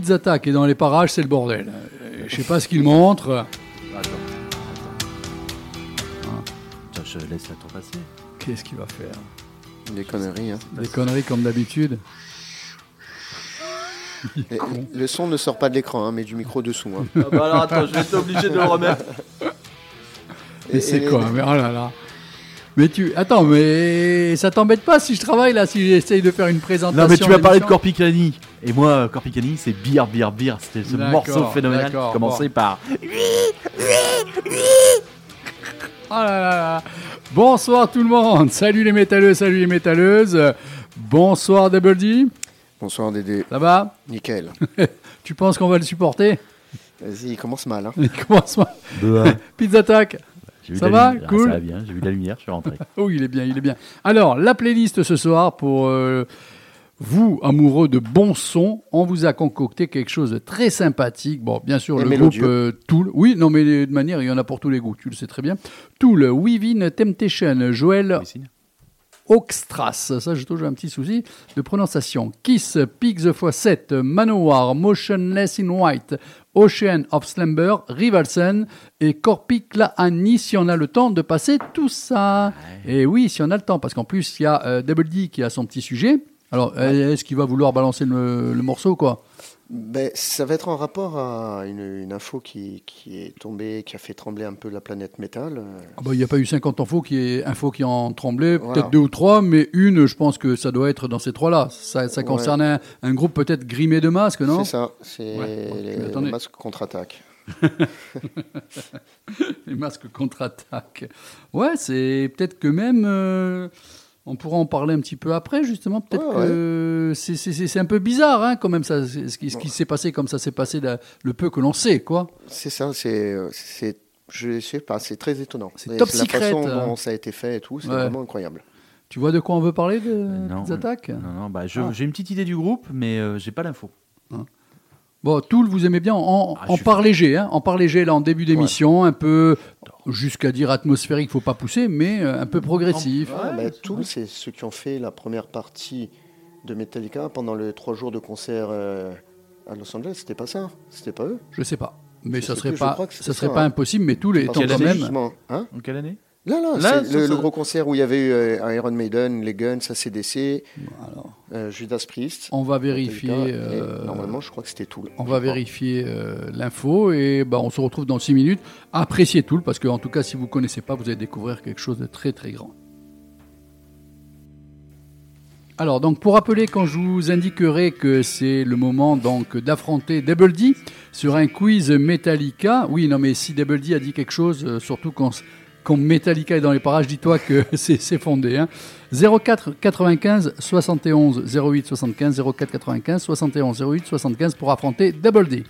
Pizza qui est dans les parages, c'est le bordel. Je sais pas ce qu'il montre. Attends. Attends. Je laisse la tour passer. Qu'est-ce qu'il va faire Des conneries. Hein. Des conneries comme d'habitude. Et- le son ne sort pas de l'écran, hein, mais du micro dessous. hein. Ah bah alors attends, je vais être obligé de le remettre. Mais Et- c'est et- quoi Mais oh là là. Mais tu. Attends, mais ça t'embête pas si je travaille là, si j'essaye de faire une présentation Non mais tu m'as parlé de Corpicani. Et moi, Corpicani, c'est Beer, Beer, Beer. C'était ce morceau phénoménal qui commençait bon. par... Oh là là là. Bonsoir tout le monde. Salut les métalleux, salut les métalleuses. Bonsoir Double D. Bonsoir Dédé. Ça va? Nickel. Tu penses qu'on va le supporter? Vas-y, il commence mal. Hein. Il commence mal. Pizza Attack. J'ai vu Ça la va lumière. Ah, Cool. Ça va bien, j'ai vu la lumière, je suis rentré. Oh, il est bien, il est bien. Alors, la playlist ce soir pour euh, vous, amoureux de bon son, on vous a concocté quelque chose de très sympathique. Bon, bien sûr, Et le mélodieux. groupe euh, Tool. Oui, non, mais de manière, il y en a pour tous les goûts, tu le sais très bien. Tool, Within Temptation, Joël Oxtras, ça j'ai toujours un petit souci de prononciation. Kiss, Pigs x7, Manowar, Motionless in White, Ocean of Slumber, Rivalsen et Corpiclaani si on a le temps de passer tout ça. Et oui, si on a le temps, parce qu'en plus il y a euh, Double D qui a son petit sujet. Alors, est-ce qu'il va vouloir balancer le, le morceau quoi? Ben, ça va être en rapport à une, une info qui, qui est tombée, qui a fait trembler un peu la planète métal. Ah bah, Il n'y a pas eu 50 infos qui, est, infos qui en tremblaient, Voilà. peut-être deux ou trois, mais une, je pense que ça doit être dans ces trois-là. Ça, ça Ouais. concerne un, un groupe peut-être grimé de masques, non? C'est ça, c'est Ouais, les- mais attendez. le masque contre-attaque. Les masques contre-attaque. Ouais, c'est peut-être que même. euh, on pourra en parler un petit peu après, justement. Peut-être Ouais, que c'est- c'est c'est- c'est un peu bizarre, hein, quand même, ça, ce qui, ce qui s'est passé comme ça s'est passé, la- le peu que l'on sait, quoi. C'est ça, c'est, euh, c'est, je sais pas, c'est très étonnant. C'est top La secret, façon hein. dont ça a été fait et tout, c'est Ouais. vraiment incroyable. Tu vois de quoi on veut parler de non. des attaques? Non, non, bah, je- Ah. j'ai une petite idée du groupe, mais euh, j'ai pas l'info. Bon, Tool, vous aimez bien en, Ah, en part léger, hein, en part léger, là, en début d'émission, un peu, jusqu'à dire atmosphérique, faut pas pousser, mais euh, un peu progressif. Ah, bah, Tool, c'est ceux qui ont fait la première partie de Metallica pendant les trois jours de concert euh, à Los Angeles. C'était pas ça C'était pas eux Je sais pas. Mais Je ça serait plus, pas, ça serait pas hein. impossible, mais Tool étant quand c'est même. justement- hein En quelle année? Là, là, Là, c'est le, gros concert où il y avait eu euh, Iron Maiden, les Guns, ACDC, Alors, euh, Judas Priest. on va vérifier. Euh, Normalement, je crois que c'était. On va vérifier euh, l'info et bah, on se retrouve dans 6 minutes. Appréciez Tool parce que en tout cas, si vous ne connaissez pas, vous allez découvrir quelque chose de très très grand. Alors, donc, pour rappeler, quand je vous indiquerai que c'est le moment donc d'affronter Double D sur un quiz Metallica. Oui, non, mais si Double D a dit quelque chose, surtout quand, quand Metallica est dans les parages, dis-toi que c'est fondé. Hein. 04 95 71 08 75 04 95 71 08 75 pour affronter Double D.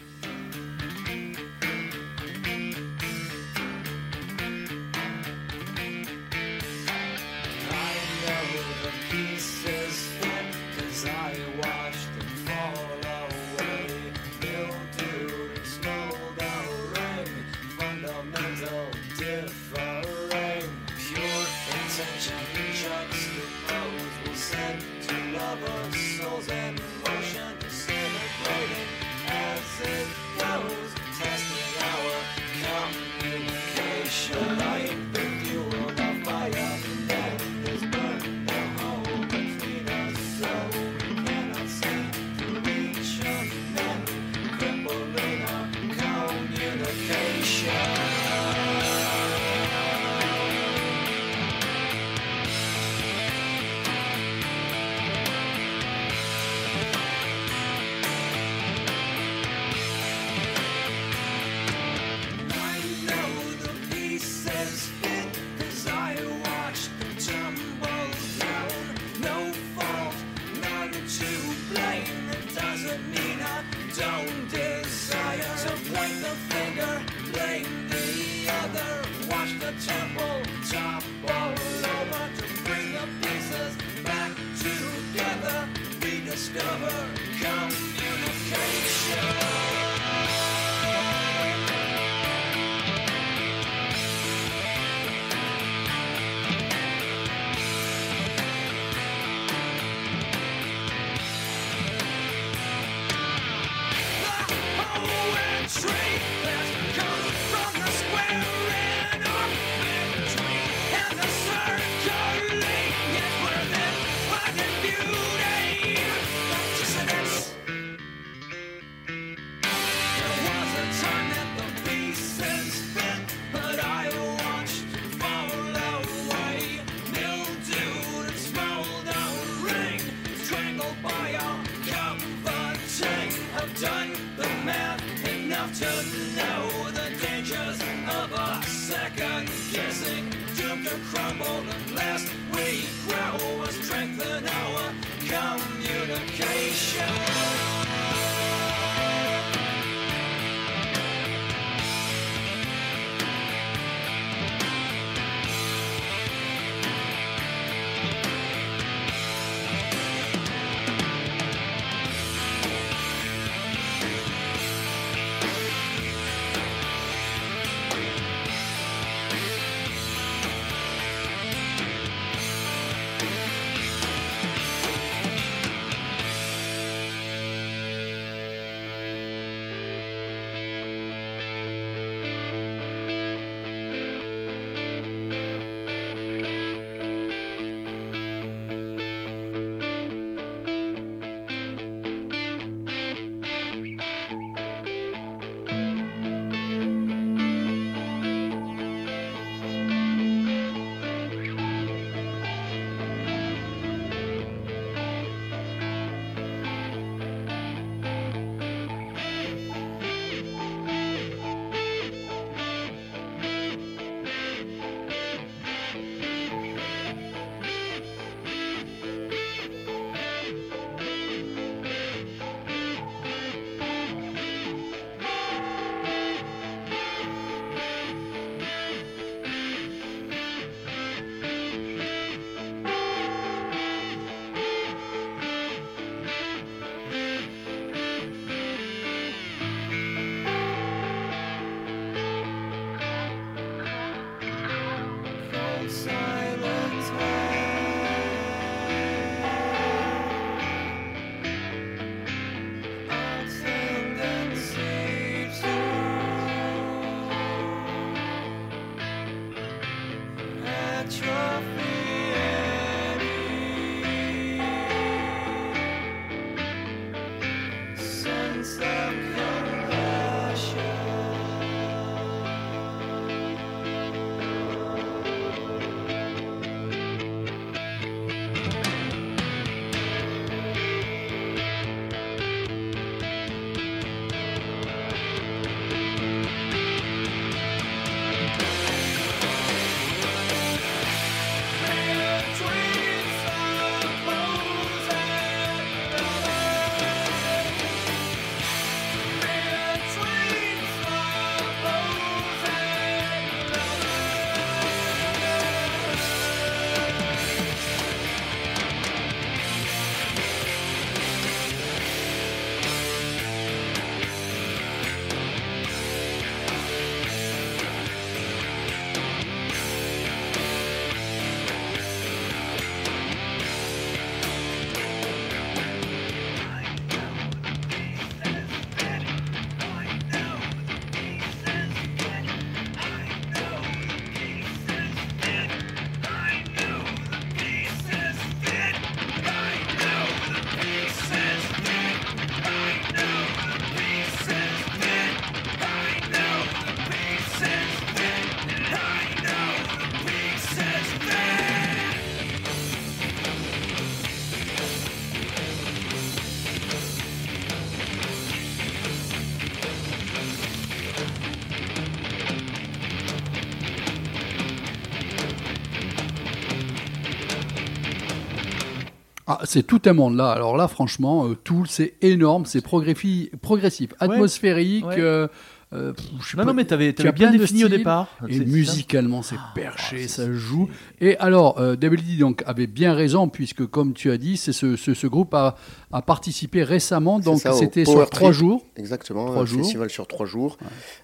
Ah, c'est tout un monde là. Alors là, franchement, euh, Tool, c'est énorme, c'est progressif, progressif, atmosphérique. ouais. euh, euh, pff, Non, pas, non, mais t'avais tu avais as bien défini au départ. Et musicalement, c'est Ah, perché, ça joue. Et alors, euh, WD donc avait bien raison puisque, comme tu as dit, c'est ce, ce, ce groupe a, a participé récemment. Donc c'était sur trois jours. Exactement, Trois un jours. festival sur trois jours.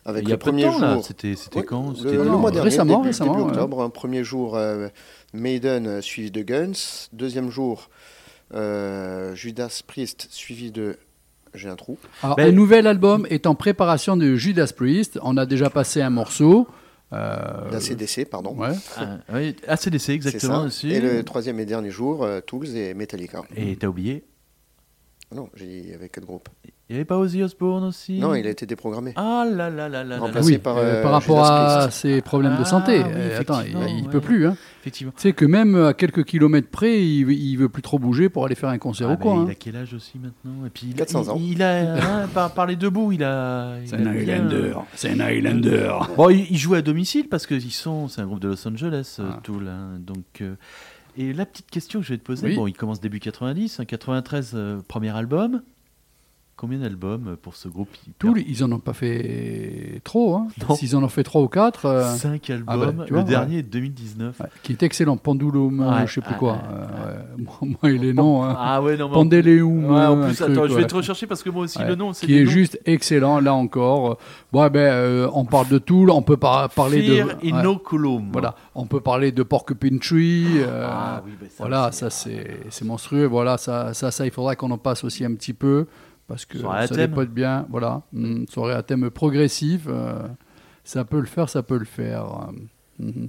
Avec Il y a le premier temps, jour. C'était quand? le, le non, mois dernier, récemment, début, récemment, début ouais. octobre. Un premier jour, euh, Maiden suivi de Guns. Deuxième jour, euh, Judas Priest suivi de. J'ai un trou. Alors, Ben- un nouvel album est en préparation de Judas Priest. On a déjà passé un morceau. Euh, D'ACDC, pardon. ouais. Ah, oui, ACDC, exactement. aussi. Et le troisième et dernier jour, euh, Tools et Metallica. Et t'as oublié Non, j'ai dit il y avait quatre groupes. Il n'y avait pas Ozzy Osbourne aussi Non, il a été déprogrammé. Ah là là là là là Remplacé là. Oui, par, euh, euh, par rapport Judas à ses problèmes de Ah, santé. oui, Euh, attends, il, il ouais. peut plus. Hein. Effectivement. Tu sais que même à quelques kilomètres près, il, il veut plus trop bouger pour aller faire un concert Ah, ou quoi. mais hein. Il a quel âge aussi maintenant? Et puis il, 400 ans. Il, il a hein, par, par les deux bouts, il a. il C'est a un Highlander. C'est un Highlander. Bon, il, il joue à domicile parce qu'ils sont, c'est un groupe de Los Angeles, euh, Ah. Tool. hein, donc, euh, et la petite question que je vais te poser, Oui. bon, il commence début 90, hein, 93, euh, premier album. Combien d'albums pour ce groupe Tool, ils en ont pas fait trop. Hein. S'ils en ont fait trois ou quatre, euh, 5 albums, ah bah, tu le vois, dernier est 2019. ouais, qui est excellent. Pendulum, euh, Ouais, je sais plus ouais, quoi. ouais, Euh, ouais. Moi, il est non. Hein. Ah ouais, non, mais en-. Ouais, plus, truc, attends, je vais ouais. te rechercher parce que moi aussi, Ouais. le nom, c'est qui est noms. juste excellent là encore. Bon, ben, euh, on parle de Tool, on peut par- parler Fear de ouais, Inoculum. voilà, on peut parler de Porcupine Tree. euh, Ah oui, bah, ça voilà, ça c'est c'est monstrueux. Voilà, ça, ça, ça, il faudra qu'on en passe aussi un petit peu parce que Soirée ça thème. dépote bien. Voilà, Mm, soirée à thème progressif. euh, ça peut le faire, ça peut le faire. euh, mhm.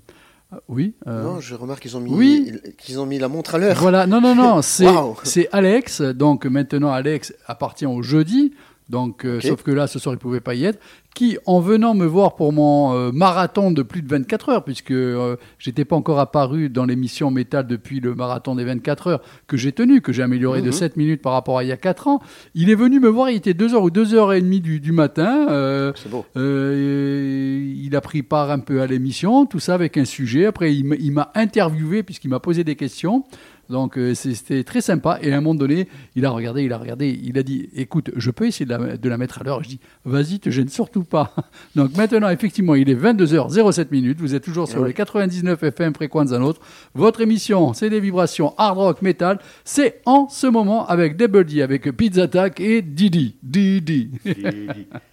Ah, Oui. euh, Non, je remarque qu'ils ont mis, Oui. qu'ils ont mis la montre à l'heure. Voilà, non, non, non, c'est c'est Alex. Donc maintenant, Alex appartient au jeudi. Donc, euh, sauf que là, ce soir, il ne pouvait pas y être. Qui, en venant me voir pour mon euh, marathon de plus de 24 heures, puisque euh, j'étais pas encore apparu dans l'émission métal depuis le marathon des 24 heures que j'ai tenu, que j'ai amélioré de Mhm. 7 minutes par rapport à il y a 4 ans, il est venu me voir, il était 2h ou 2h30 du, du matin. euh, C'est beau. il a pris part un peu à l'émission, tout ça avec un sujet. Après, il m'a interviewé puisqu'il m'a posé des questions. Donc, euh, c'était très sympa. Et à un moment donné, il a regardé, il a regardé, il a dit Écoute, je peux essayer de la, de la mettre à l'heure? Je dis Vas-y, te gêne surtout pas. Donc, maintenant, effectivement, il est 22h07 minutes. Vous êtes toujours sur Ouais. les 99 FM fréquences un autre. Votre émission, c'est des vibrations hard rock metal. C'est en ce moment avec Double D, avec Pizza Attack et Didi. Didi.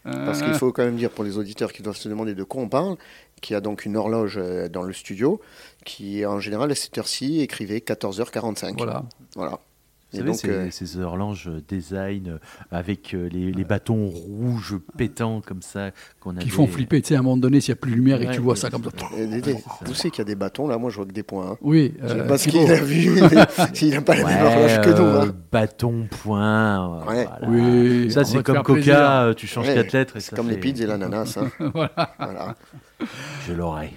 Parce qu'il faut quand même dire pour les auditeurs qui doivent se demander de quoi on parle, qu'il y a donc une horloge euh, dans le studio qui, en général, à cette heure-ci, écrivait 14h45. Voilà. Voilà. Vous Et savez, donc, ces, euh, ces horloges design euh, avec euh, les, les bâtons rouges pétants comme ça qu'on a. Qui font flipper, tu sais, à un moment donné, s'il n'y a plus de lumière et que tu vois ça comme ça. où c'est qu'il y a des bâtons là Moi, je vois que des points. hein. Oui, Je sais euh, pas ce Thibaut. qu'il a vu. S'il n'a pas la même Ouais, horloge que nous. euh, hein. bâton, point. Ouais. voilà. Oui, Ça, c'est comme Coca, plaisir. tu changes Ouais, quatre lettres. et C'est ça comme les pizzas et l'ananas. hein. voilà. Voilà. Je l'aurai.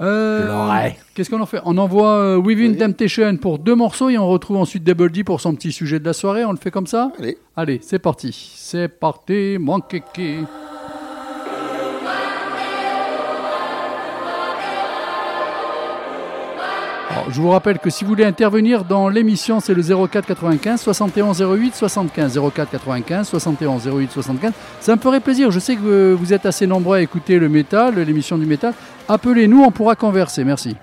Euh. Qu'est-ce qu'on en fait? On envoie euh, Within Oui. Temptation pour deux morceaux et on retrouve ensuite Double D pour son petit sujet de la soirée. On le fait comme ça? Allez. Allez, c'est parti. C'est parti, mon kéké. Alors, je vous rappelle que si vous voulez intervenir dans l'émission, c'est le 04 95 71 08 75. 04 95 71 08 75. Ça me ferait plaisir. Je sais que euh, vous êtes assez nombreux à écouter le métal, l'émission du métal. Appelez-nous, on pourra converser. Merci.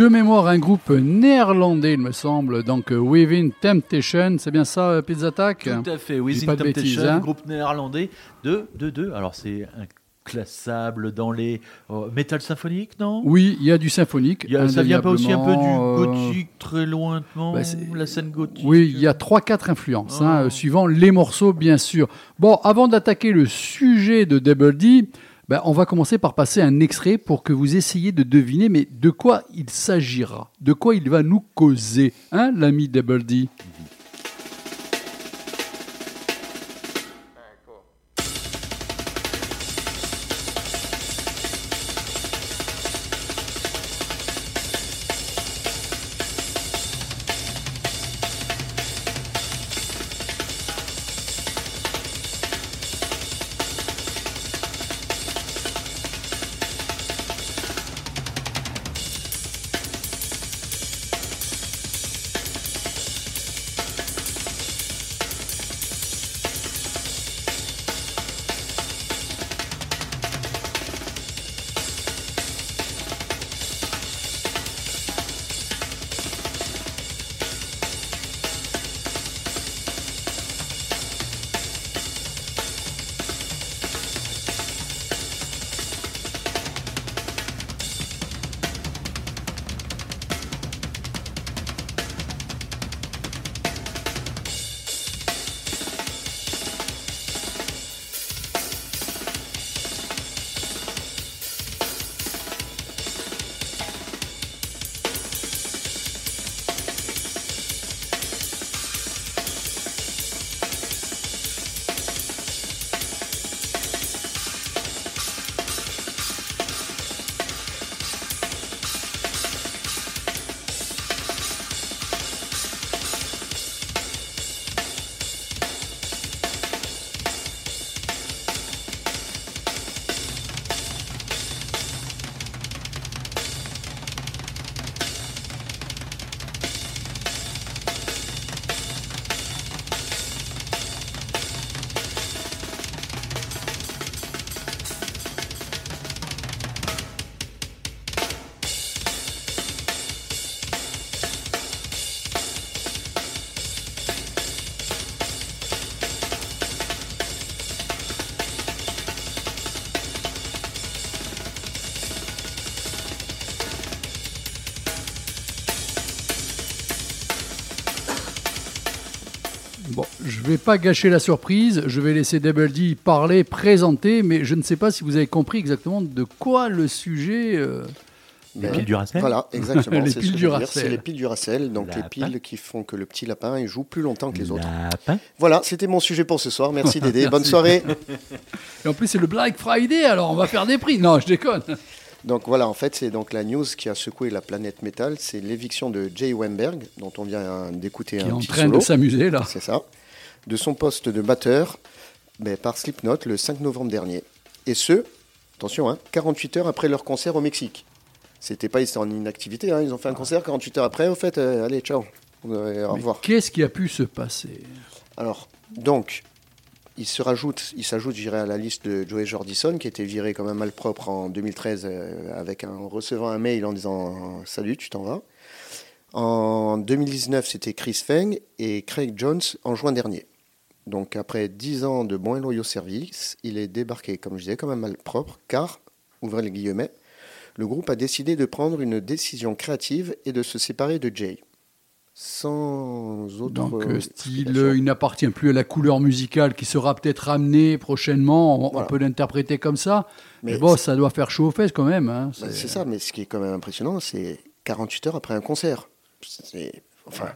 De mémoire un groupe néerlandais, il me semble, donc euh, Within Temptation, c'est bien ça, euh, Pizza Attack? Tout à fait, Within Temptation, bêtises, hein. groupe néerlandais de, de, de. Alors c'est inclassable dans les oh, métal symphonique, non? Oui, il y a du symphonique. A- Ça vient pas aussi un peu du euh, gothique très lointement, bah, la scène gothique Oui, il y a 3-4 influences, hein, Oh. euh, suivant les morceaux, bien sûr. Bon, avant d'attaquer le sujet de Double D, ben, on va commencer par passer un extrait pour que vous essayiez de deviner, mais de quoi il s'agira, de quoi il va nous causer, hein, l'ami Double D vais pas gâcher la surprise, je vais laisser Double D parler, présenter, mais je ne sais pas si vous avez compris exactement de quoi le sujet... euh, Les Ben, piles du Racel Voilà, exactement. Les piles du. Racel. C'est les piles du Racel, donc les piles qui font que le petit lapin il joue plus longtemps que les autres. Lapin. Voilà, c'était mon sujet pour ce soir. Merci Dédé. Bonne soirée. Et en plus, c'est le Black Friday, alors on va faire des prix. Non, je déconne. Donc voilà, en fait, c'est donc la news qui a secoué la planète métal. C'est l'éviction de Jay Weinberg, dont on vient d'écouter Qui est un en train solo. de s'amuser, là. C'est ça. De son poste de batteur ben, par Slipknot le 5 novembre dernier. Et ce, attention, hein, 48 heures après leur concert au Mexique. C'était pas ils étaient en inactivité, hein, ils ont fait un concert 48 heures après. Au fait, euh, allez, ciao. Euh, au Mais revoir. Qu'est-ce qui a pu se passer? Alors, donc, il se rajoute, il s'ajoute, je dirais, à la liste de Joey Jordison, qui était viré comme un malpropre en 2013 euh, avec un en recevant un mail en disant Salut, tu t'en vas. En 2019, c'était Chris Feng et Craig Jones en juin dernier. Donc, après 10 ans de bons et loyaux services, il est débarqué, comme je disais, comme un malpropre, car, ouvrez les guillemets, le groupe a décidé de prendre une décision créative et de se séparer de Jay. Sans autre Donc, euh, style, il n'appartient plus à la couleur musicale qui sera peut-être amenée prochainement. On, peut l'interpréter comme ça. Mais, Mais bon, ça doit faire chaud aux fesses quand même. hein. Bah, C'est- ça, mais ce qui est quand même impressionnant, c'est 48 heures après un concert. Enfin,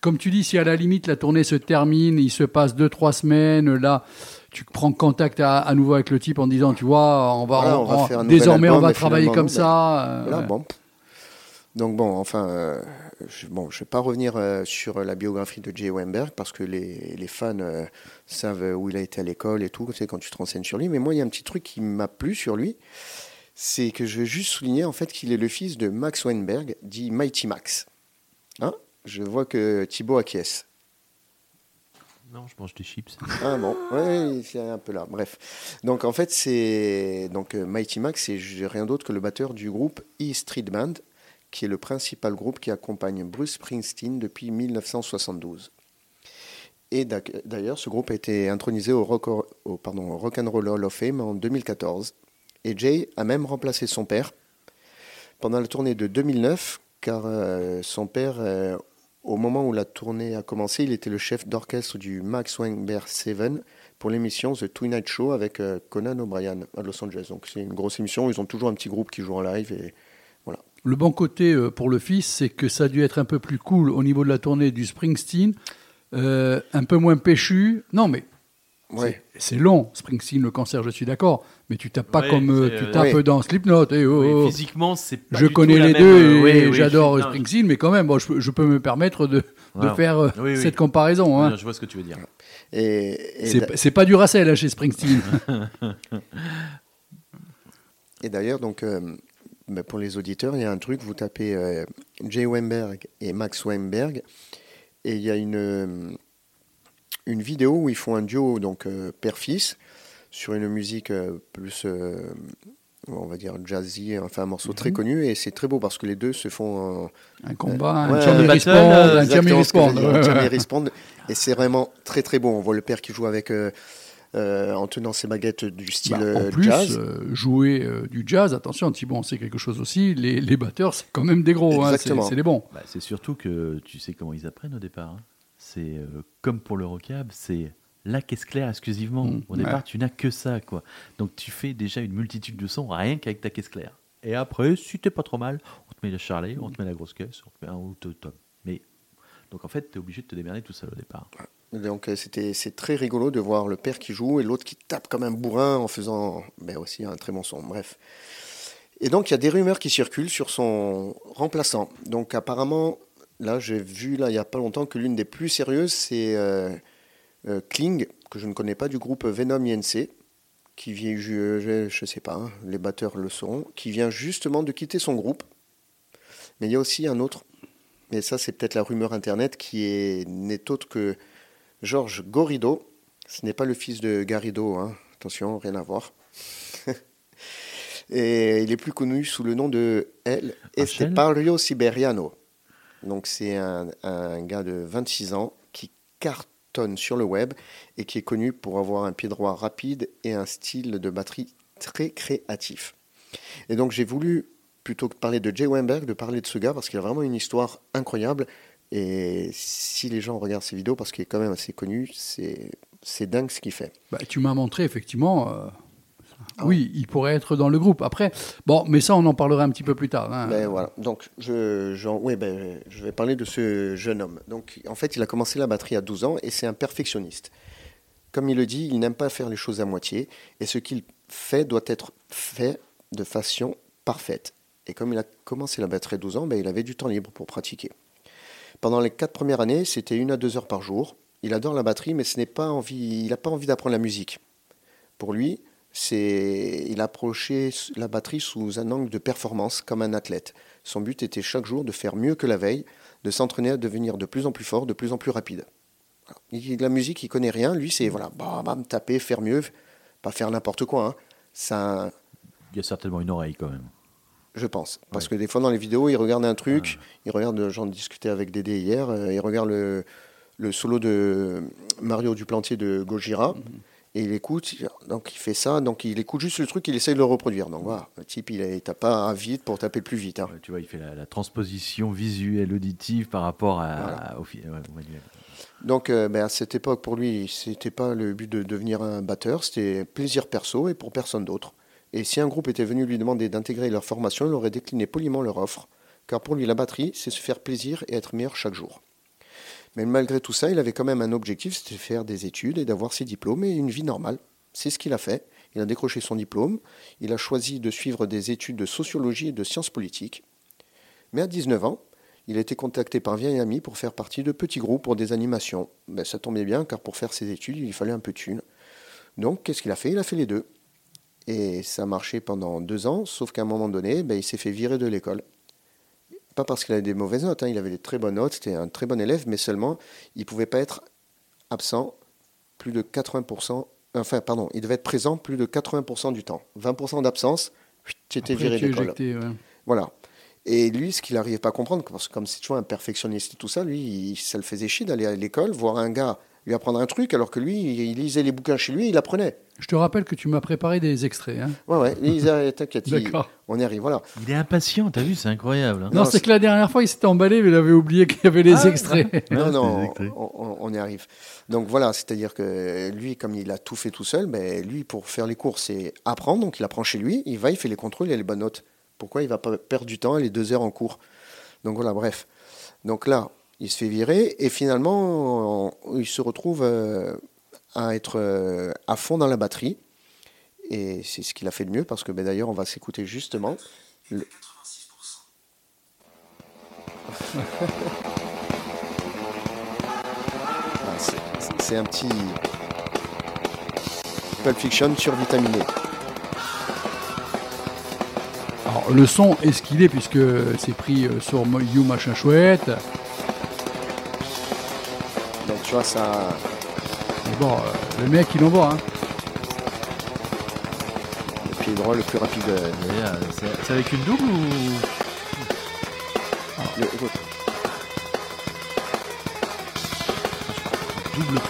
Comme tu dis, si à la limite la tournée se termine, il se passe deux trois semaines, là, tu prends contact à, à nouveau avec le type en disant, tu vois, on va, Voilà, on va faire un nouvel désormais on va travailler comme non, ça. euh, voilà, ouais. bon. Donc bon, enfin, euh, je, bon, je vais pas revenir euh, sur la biographie de Jay Weinberg parce que les, les fans euh, savent où il a été à l'école et tout, tu sais, quand tu te renseignes sur lui. Mais moi, il y a un petit truc qui m'a plu sur lui, c'est que je veux juste souligner en fait qu'il est le fils de Max Weinberg, dit Mighty Max. Hein? Je vois que Thibaut acquiesce. Non, je mange des chips. Ah bon, ouais, c'est un peu là. Bref. Donc en fait, c'est donc euh, Mighty Max, c'est rien d'autre que le batteur du groupe E Street Band, qui est le principal groupe qui accompagne Bruce Springsteen depuis 1972. Et d'ailleurs, ce groupe a été intronisé au Rock, au, pardon, au Rock and Roll Hall of Fame en 2014. Et Jay a même remplacé son père pendant la tournée de 2009, car euh, son père, euh, au moment où la tournée a commencé, il était le chef d'orchestre du Max Weinberg 7 pour l'émission The Twilight Show avec euh, Conan O'Brien à Los Angeles. Donc c'est une grosse émission, ils ont toujours un petit groupe qui joue en live et Le bon côté euh, pour le fils, c'est que ça a dû être un peu plus cool au niveau de la tournée du Springsteen, euh, un peu moins péchu. Non, mais ouais. c'est- long, Springsteen, le cancer, je suis d'accord, mais tu tapes pas Ouais, comme euh, tu euh, tapes ouais. dans Slipknot. eh, oh, Oui, oh. physiquement, c'est pas Je du connais les deux euh, et oui, oui, j'adore Springsteen, mais quand même, bon, je, peux- je peux me permettre de, de faire euh, Oui, oui. cette comparaison. hein. Je vois ce que tu veux dire. Et, et C'est pas du Racel hein, chez Springsteen. et d'ailleurs, donc, euh, pour les auditeurs, il y a un truc, vous tapez euh, Jay Weinberg et Max Weinberg, et il y a une, euh, une vidéo où ils font un duo, donc euh, père-fils, sur une musique euh, plus, euh, on va dire, jazzy, enfin un morceau très connu, et c'est très beau parce que les deux se font... un combat, un Ouais, Tiamé un. Respawn. Et c'est vraiment très très beau. On voit le père qui joue avec euh, euh, en tenant ses baguettes du style Bah, euh, en plus, jazz. euh, jouer euh, du jazz, attention, Thibaut, c'est quelque chose aussi. Les, les batteurs, c'est quand même des gros, hein, c'est des bons. Bah, c'est surtout que tu sais comment ils apprennent au départ. hein. C'est euh, comme pour le rockab, c'est la caisse claire exclusivement. Mm, au départ, ouais. tu n'as que ça, quoi. Donc tu fais déjà une multitude de sons rien qu'avec ta caisse claire. Et après, si t'es pas trop mal, on te met le charlet, on te met la grosse caisse, on te met un te tom. Mais donc en fait, t'es obligé de te démerder tout seul au départ. Donc euh, c'était c'est très rigolo de voir le père qui joue et l'autre qui tape comme un bourrin en faisant ben, aussi un très bon son. Bref. Et donc il y a des rumeurs qui circulent sur son remplaçant. Donc apparemment, là j'ai vu là il y a pas longtemps que l'une des plus sérieuses c'est euh, euh, Kling que je ne connais pas du groupe Venom INC qui vient je, je, sais pas, hein, les batteurs le sauront, qui vient justement de quitter son groupe. Mais il y a aussi un autre, mais ça c'est peut-être la rumeur internet qui est n'est autre que Georges Gorido. Ce n'est pas le fils de Garrido, hein. attention, rien à voir. Et il est plus connu sous le nom de El Estepario Siberiano. Donc c'est un, gars de 26 ans qui cartonne sur le web et qui est connu pour avoir un pied droit rapide et un style de batterie très créatif. Et donc j'ai voulu, plutôt que parler de Jay Weinberg, de parler de ce gars parce qu'il a vraiment une histoire incroyable. Et si les gens regardent ses vidéos, parce qu'il est quand même assez connu, c'est dingue ce qu'il fait. Bah, tu m'as montré, effectivement. euh, oui, il pourrait être dans le groupe. Après, bon, mais ça, on en parlera un petit peu plus tard. hein. Ben voilà. Donc, je, ouais, ben, je vais parler de ce jeune homme. Donc, en fait, il a commencé la batterie à 12 ans et c'est un perfectionniste. Comme il le dit, il n'aime pas faire les choses à moitié et ce qu'il fait doit être fait de façon parfaite. Et comme il a commencé la batterie à 12 ans, ben, il avait du temps libre pour pratiquer. Pendant les quatre premières années, c'était une à deux heures par jour. Il adore la batterie, mais ce n'est pas envie, il n'a pas envie d'apprendre la musique. Pour lui, c'est, il approchait la batterie sous un angle de performance, comme un athlète. Son but était chaque jour de faire mieux que la veille, de s'entraîner à devenir de plus en plus fort, de plus en plus rapide. Il- la musique, il connaît rien. Lui, c'est voilà, bam, bam, taper, faire mieux, pas faire n'importe quoi. hein. Ça, Il y a certainement une oreille quand même. je pense. Parce que des fois, dans les vidéos, il regarde un truc, il regarde, j'en discutais avec Dédé hier, euh, il regarde le, le solo de Mario Duplantier de Gojira, et il écoute, donc il fait ça, donc il écoute juste le truc, il essaye de le reproduire. Donc voilà, le type, il tape pas à vite pour taper plus vite. hein. Ouais, tu vois, il fait la, la transposition visuelle auditive par rapport à, au, ouais, au manuel. Donc euh, ben, à cette époque, pour lui, c'était pas le but de devenir un batteur, c'était plaisir perso et pour personne d'autre. Et si un groupe était venu lui demander d'intégrer leur formation, il aurait décliné poliment leur offre, car pour lui, la batterie, c'est se faire plaisir et être meilleur chaque jour. Mais malgré tout ça, il avait quand même un objectif, c'était de faire des études et d'avoir ses diplômes et une vie normale. C'est ce qu'il a fait. Il a décroché son diplôme, il a choisi de suivre des études de sociologie et de sciences politiques. Mais à 19 ans, il a été contacté par vieil ami pour faire partie de petits groupes pour des animations. Ben, ça tombait bien, car pour faire ses études, il fallait un peu de thunes. Donc, qu'est-ce qu'il a fait? Il a fait les deux. Et ça a marché pendant deux ans, sauf qu'à un moment donné, ben, il s'est fait virer de l'école. Pas parce qu'il avait des mauvaises notes, hein, il avait des très bonnes notes, c'était un très bon élève, mais seulement, il ne pouvait pas être absent plus de 80%, enfin, pardon, il devait être présent plus de 80% du temps. 20% d'absence, tu étais viré d'école. ouais. Voilà. Et lui, ce qu'il n'arrivait pas à comprendre, parce que comme c'est toujours un perfectionniste et tout ça, lui, il- ça le faisait chier d'aller à l'école, voir un gars lui apprendre un truc, alors que lui, il lisait les bouquins chez lui, il apprenait. Je te rappelle que tu m'as préparé des extraits. hein. Ouais, ouais, t'inquiète, on y arrive, voilà. Il est impatient, t'as vu, c'est incroyable. hein. Non, Non, c'est que la dernière fois, il s'était emballé, mais il avait oublié qu'il y avait les Ah, extraits. Non, non, extraits. on, on- on y arrive. Donc voilà, c'est-à-dire que lui, comme il a tout fait tout seul, ben, lui, pour faire les cours, c'est apprendre. Donc il apprend chez lui, il va, il fait les contrôles, il a les bonnes notes. Pourquoi il va pas perdre du temps, les deux heures en cours? Donc voilà, bref. Donc là, il se fait virer et finalement, il se retrouve euh, à être euh, à fond dans la batterie. Et c'est ce qu'il a fait de mieux parce que ben, d'ailleurs, on va s'écouter justement. Ah, c'est- un petit Pulp Fiction survitaminé. Alors, le son est ce qu'il est, puisque c'est pris euh, sur You Machin Chouette. Tu vois, ça. Mais bon, euh, le mec, il envoie. Hein. Le pied droit le plus rapide. euh, euh, C'est avec une double ou? Le- écoute, double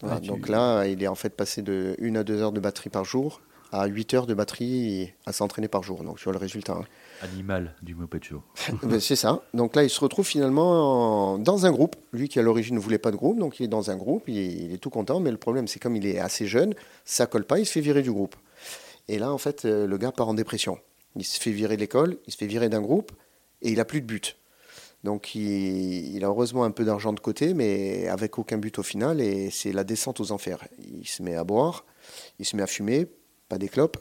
voilà, tu- Donc là, il est en fait passé de 1 à 2 heures de batterie par jour à 8 heures de batterie à s'entraîner par jour. Donc tu vois le résultat. hein. Animal du Muppet Show. Ben, c'est ça. Donc là, il se retrouve finalement en- dans un groupe. Lui qui à l'origine ne voulait pas de groupe, donc il est dans un groupe, il est, il est tout content. Mais le problème, c'est comme il est assez jeune, ça colle pas, il se fait virer du groupe. Et là, en fait, euh, le gars part en dépression. Il se fait virer de l'école, il se fait virer d'un groupe, et il a plus de but. Donc il, il a heureusement un peu d'argent de côté, mais avec aucun but au final, et c'est la descente aux enfers. Il se met à boire, il se met à fumer, pas des clopes,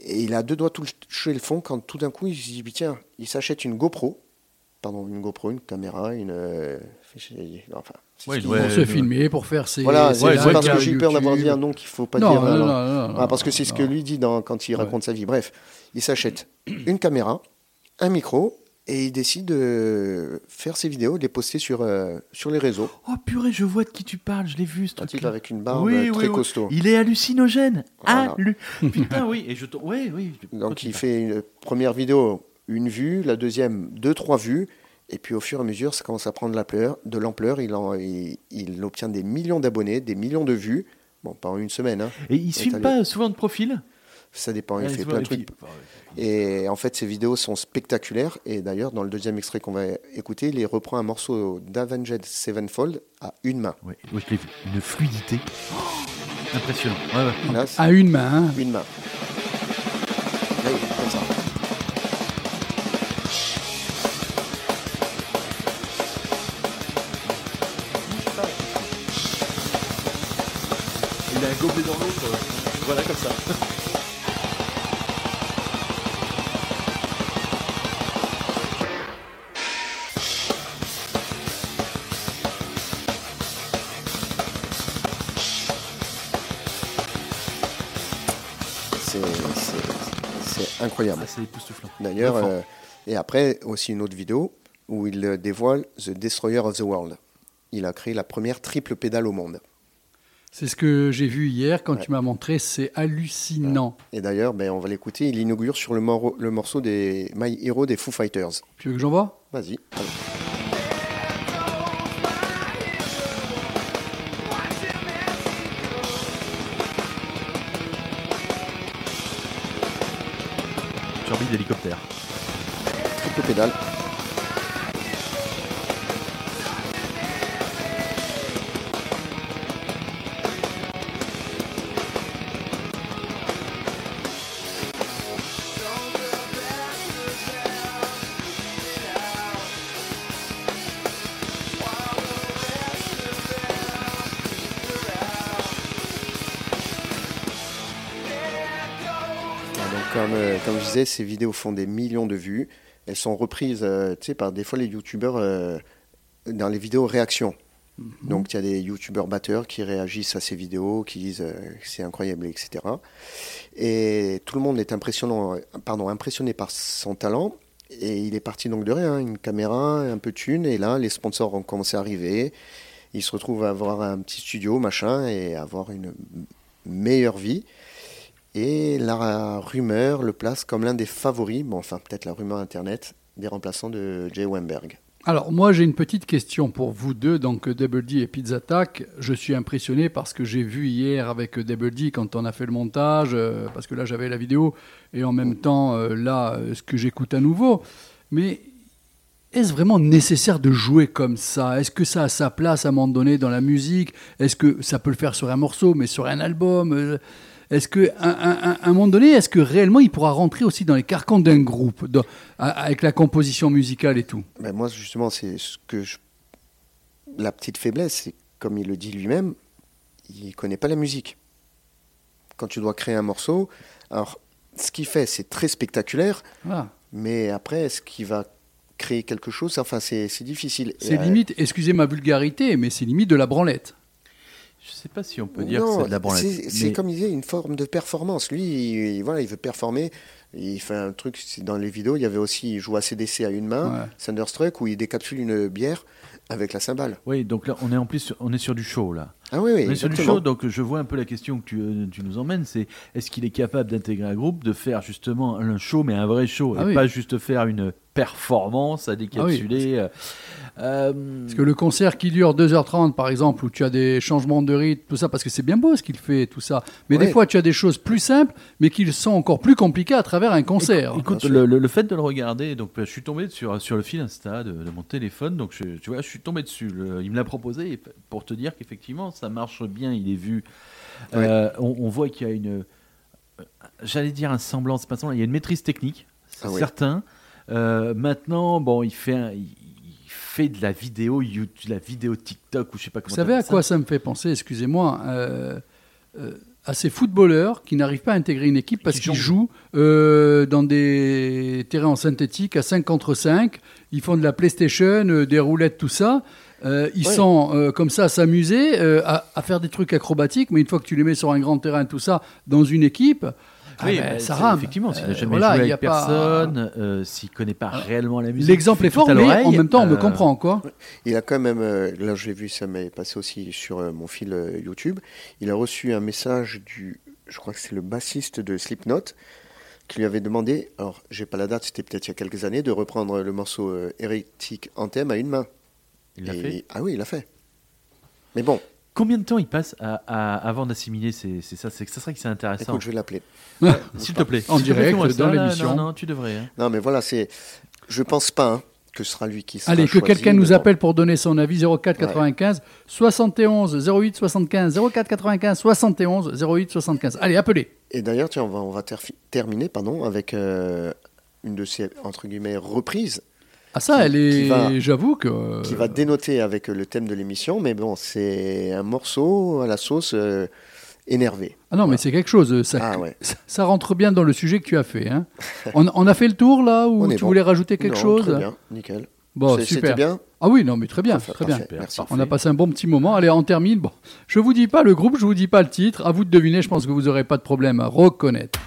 et il a deux doigts toucher le fond quand tout d'un coup il se dit tiens, il s'achète une GoPro, pardon, une GoPro, une caméra, une. euh, enfin, Ouais, ouais, pour se ouais. filmer, pour faire ses. voilà, ouais, lives parce ouais, que j'ai eu peur d'avoir dit un nom qu'il faut pas Non, dire. non, non, non. non, non, Ah, parce que c'est ce que lui dit dans, quand il Ouais. raconte sa vie. Bref, il s'achète une caméra, un micro, et il décide de faire ses vidéos, de les poster sur, euh, sur les réseaux. Oh purée, je vois de qui tu parles, je l'ai vu ce Un truc. type avec une barbe Oui, euh, oui, très oui. costaud. Il est hallucinogène. Voilà. Putain, oui. Et je te- Oui, oui. Donc il fait une première vidéo, une vue, la deuxième, deux, trois vues. Et puis au fur et à mesure, ça commence à prendre de l'ampleur. Il, en- il, il obtient des millions d'abonnés, des millions de vues. Bon, pas en une semaine, hein. Et il filme t'as pas souvent de profil? Ça dépend, il Ouais, fait plein de trucs. Et en fait, ces vidéos sont spectaculaires. Et d'ailleurs, dans le deuxième extrait qu'on va écouter, il reprend un morceau d'Avenged Sevenfold à une main. Ouais, ouais, je l'ai vu. Une fluidité. Impressionnant. Ouais, ouais. Là, c'est À une main. hein. une main. Là, il est comme ça. Il a un gobelet dans l'autre. Voilà, comme ça. incroyable. Ah, c'est époustouflant. D'ailleurs, euh, et après aussi une autre vidéo où il euh, dévoile The Destroyer of the World. Il a créé la première triple pédale au monde. C'est ce que j'ai vu hier quand Ouais. tu m'as montré. C'est hallucinant. Et d'ailleurs, ben, on va l'écouter. Il inaugure sur le, mor- le morceau des My Hero des Foo Fighters. Tu veux que j'envoie? Vas-y. Turbine d'hélicoptère. Triple pédale. Comme, je disais, ces vidéos font des millions de vues. Elles sont reprises, euh, tu sais, par des fois les youtubeurs euh, dans les vidéos réactions. Donc il y a des youtubeurs batteurs qui réagissent à ces vidéos, qui disent euh, c'est incroyable, etc. Et tout le monde est impressionnant, pardon, impressionné par son talent. Et il est parti donc de rien, une caméra, un peu de thune. Et là, les sponsors ont commencé à arriver. il se retrouve à avoir un petit studio, machin, et avoir une meilleure vie. Et la rumeur le place comme l'un des favoris, bon, enfin peut-être la rumeur internet, des remplaçants de Jay Weinberg. Alors moi j'ai une petite question pour vous deux, donc Double D et Pizza Tac. Je suis impressionné parce que j'ai vu hier avec Double D quand on a fait le montage, euh, parce que là j'avais la vidéo et en même temps euh, là euh, ce que j'écoute à nouveau. Mais est-ce vraiment nécessaire de jouer comme ça? Est-ce que ça a sa place à un moment donné dans la musique? Est-ce que ça peut le faire sur un morceau, mais sur un album? Est-ce que à un, moment donné, est-ce que réellement il pourra rentrer aussi dans les carcans d'un groupe, dans- avec la composition musicale et tout? Ben moi, justement, c'est ce que je... La petite faiblesse, c'est comme il le dit lui-même, il connaît pas la musique. Quand tu dois créer un morceau, alors ce qu'il fait, c'est très spectaculaire, Voilà. mais après, est-ce qu'il va créer quelque chose? Enfin, c'est difficile. C'est euh, limite, excusez ma vulgarité, mais c'est limite de la branlette. Je sais pas si on peut dire non, que c'est de la branlette. c'est- mais- comme il disait, une forme de performance. Lui, il, voilà, il veut performer. Il fait un truc, c'est dans les vidéos, il y avait aussi, il joue à CDC à une main, Ouais. Thunderstruck, où il décapsule une bière avec la cymbale. Oui, donc là, on est en plus, sur- on est sur du show là. Ah oui, oui, on est sur du show, donc je vois un peu la question que tu, euh, tu nous emmènes, c'est est-ce qu'il est capable d'intégrer un groupe, de faire justement un show, mais un vrai show, Ah et oui. pas juste faire une performance à décapsuler. euh, euh, Parce que le concert qui dure 2h30, par exemple, où tu as des changements de rythme, tout ça, parce que c'est bien beau ce qu'il fait, tout ça. Mais des fois, tu as des choses plus simples, mais qui sont encore plus compliquées à travers un concert. Écoute, le, le- le fait de le regarder, donc je suis tombé sur, sur le fil Insta de, de mon téléphone, donc je, tu vois, je suis tombé dessus. Le- il me l'a proposé pour te dire qu'effectivement ça marche bien, il est vu. Euh, on, on voit qu'il y a une, j'allais dire un semblant, c'est pas semblant, il y a une maîtrise technique, c'est Ah certain. Maintenant, bon, il fait, un- il, fait de la vidéo, YouTube, de la vidéo TikTok ou je sais pas Vous comment. savez à quoi ça. me fait penser, excusez-moi euh, euh, À ces footballeurs qui n'arrivent pas à intégrer une équipe parce qui qu'ils jouent euh, dans des terrains en synthétique à 5 contre 5. Ils font de la PlayStation, euh, des roulettes, tout ça. Euh, ils Ouais. sont euh, comme ça à s'amuser, euh, à, à faire des trucs acrobatiques, mais une fois que tu les mets sur un grand terrain, tout ça, dans une équipe, ah Oui, ben, bah, rame. Effectivement, s'il n'a Euh, jamais voilà, joué il y a avec pas- personne, euh, s'il connaît pas réellement la musique. L'exemple est fort, mais en même temps, on me euh, comprend, quoi. Il a quand même, là je l'ai vu, ça m'est passé aussi sur mon fil YouTube. Il a reçu un message du, je crois que c'est le bassiste de Slipknot, qui lui avait demandé, alors j'ai pas la date, c'était peut-être il y a quelques années, de reprendre le morceau Heretic Anthem à une main. Il l'a fait? Ah oui, il l'a fait. Mais bon, Combien de temps il passe à- à- avant d'assimiler C'est c'est ça, c'est ça serait que c'est intéressant. écoute, je vais l'appeler. S'il te plaît. En plaît, direct, dans l'émission. Non, non, tu devrais. hein. Non, mais voilà, c'est, je pense pas hein, que ce sera lui qui sera Allez, que quelqu'un nous appelle pour donner son avis 04 95 71 08 75 04 95 71 08 75. Allez, appelez. Et d'ailleurs, tiens, on va, on va terminer pardon, avec euh, une de ces, entre guillemets, reprises Ah ça, Qui- elle est, j'avoue que qui va dénoter avec le thème de l'émission, mais bon, c'est un morceau à la sauce euh, énervée. Ah non, mais c'est quelque chose. Ça, Ah ouais. ça, ça rentre bien dans le sujet que tu as fait. hein. on, on a fait le tour là ou tu bon. voulais rajouter quelque Non, chose Très bien, nickel. Bon, super. Bien Ah oui, non, mais très bien, Parfait, très bien. parfait, Merci. On a passé un bon petit moment. Allez, on termine. Bon, je vous dis pas le groupe, je vous dis pas le titre. À vous de deviner. Je pense que vous aurez pas de problème à reconnaître.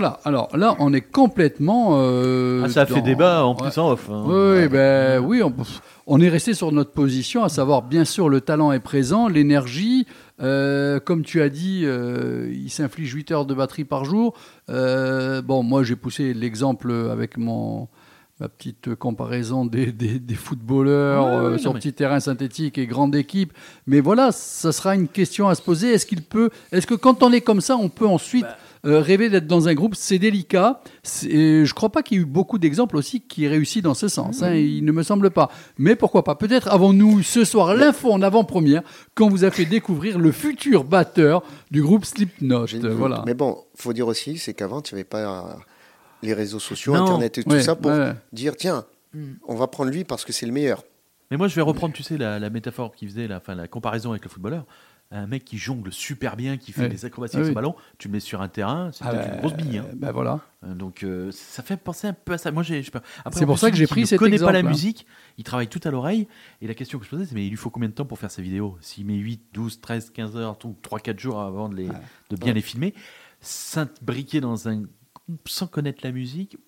Voilà, alors là, on est complètement. euh, Ah, ça a fait débat en Ouais. plus en off. hein. Oui, ben, oui on, on est resté sur notre position, à savoir, bien sûr, le talent est présent, l'énergie. euh, comme tu as dit, euh, il s'inflige 8 heures de batterie par jour. Bon, moi, j'ai poussé l'exemple avec mon. Ma petite comparaison des, des, des footballeurs Ouais, euh, sur mais- petit terrain synthétique et grande équipe. Mais voilà, ça sera une question à se poser. Est-ce qu'il peut, est-ce que quand on est comme ça, on peut ensuite Bah. Euh, rêver d'être dans un groupe C'est délicat. Et je crois pas qu'il y ait eu beaucoup d'exemples aussi qui aient réussi dans ce sens. hein. il ne me semble pas. Mais pourquoi pas? Peut-être avons-nous ce soir l'info en avant-première qu'on vous a fait découvrir le futur batteur du groupe Slipknot. Voilà. Mais bon, faut dire aussi, c'est qu'avant, tu n'avais pas les réseaux sociaux, Non. Internet et tout Ouais, ça pour ouais. dire tiens, on va prendre lui parce que c'est le meilleur. Mais moi, je vais reprendre, tu sais, la, la métaphore qu'il faisait, la comparaison avec le footballeur. Un mec qui jongle super bien, qui fait des acrobaties Ah avec oui. son ballon, tu le mets sur un terrain, c'est Ah peut-être ben, une grosse bille. hein. ben voilà. Euh, Donc euh, ça fait penser un peu à ça. Moi, j'ai. C'est pour ça que j'ai pris ne cet connaît pas la exemple, hein. musique, il travaille tout à l'oreille. Et la question que je posais, c'est mais il lui faut combien de temps pour faire ses vidéos S'il met 8, 12, 13, 15 heures, tout, 3, 4 jours avant de, les, de bien les filmer, s'imbriquer dans un groupe sans connaître la musique,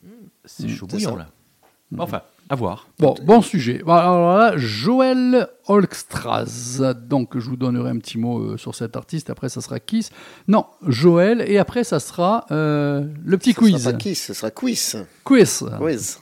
c'est Mm, chaud bouillant là. Enfin, à voir. Bon, bon sujet. Alors là, Joël Holkstraz. Donc, je vous donnerai un petit mot euh, sur cet artiste. Après, ça sera Kiss. Non, Joël. Et après, ça sera euh, le petit Ce quiz. sera pas Kiss, ce sera Quiz. Quiz. Quiz.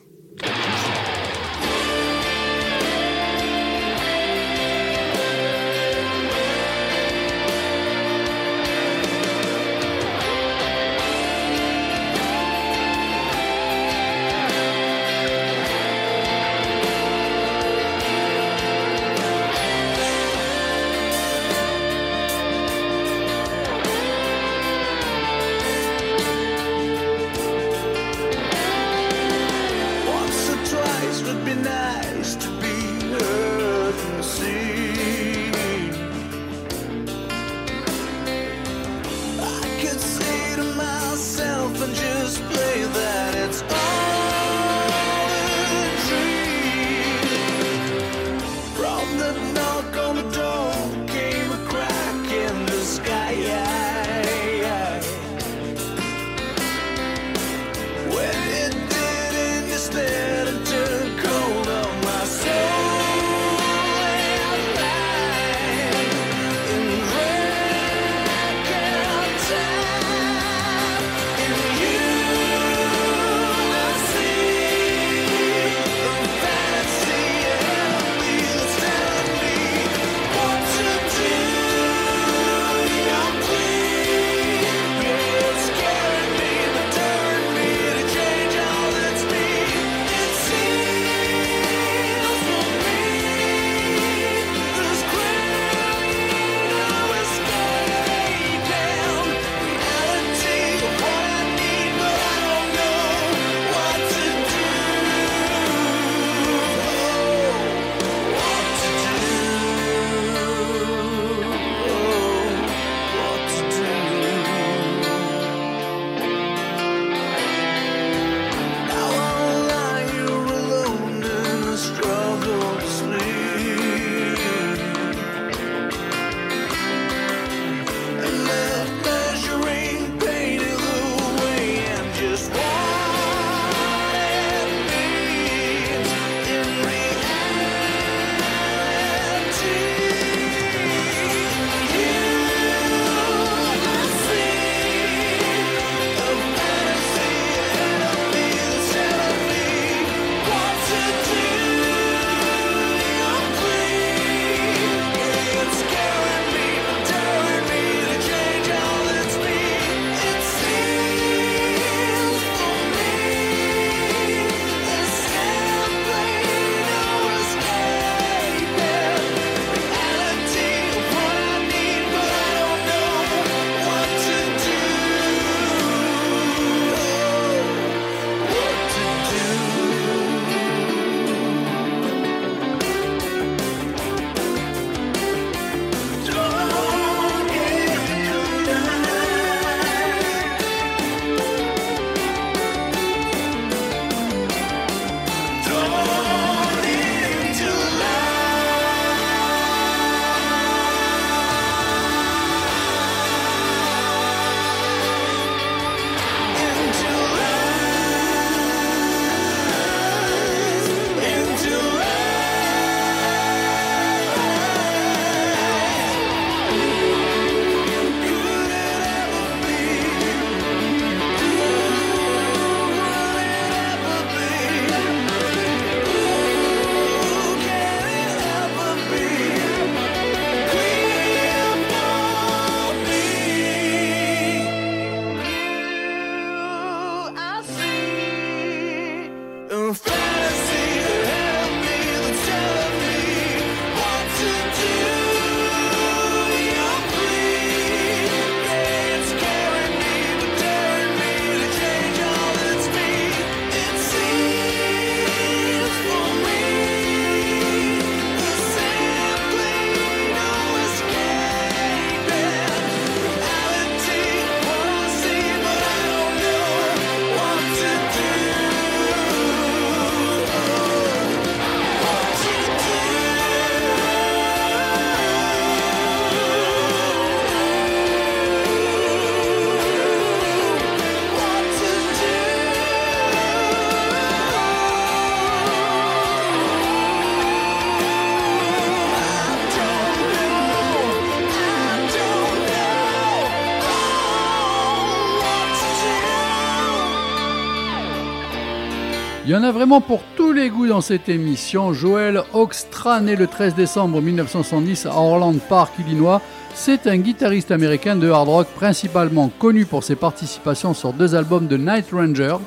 En a vraiment pour tous les goûts dans cette émission. Joel Hoekstra, né le 13 décembre 1970 à Orland Park, Illinois, c'est un guitariste américain de hard rock principalement connu pour ses participations sur deux albums de Night Ranger,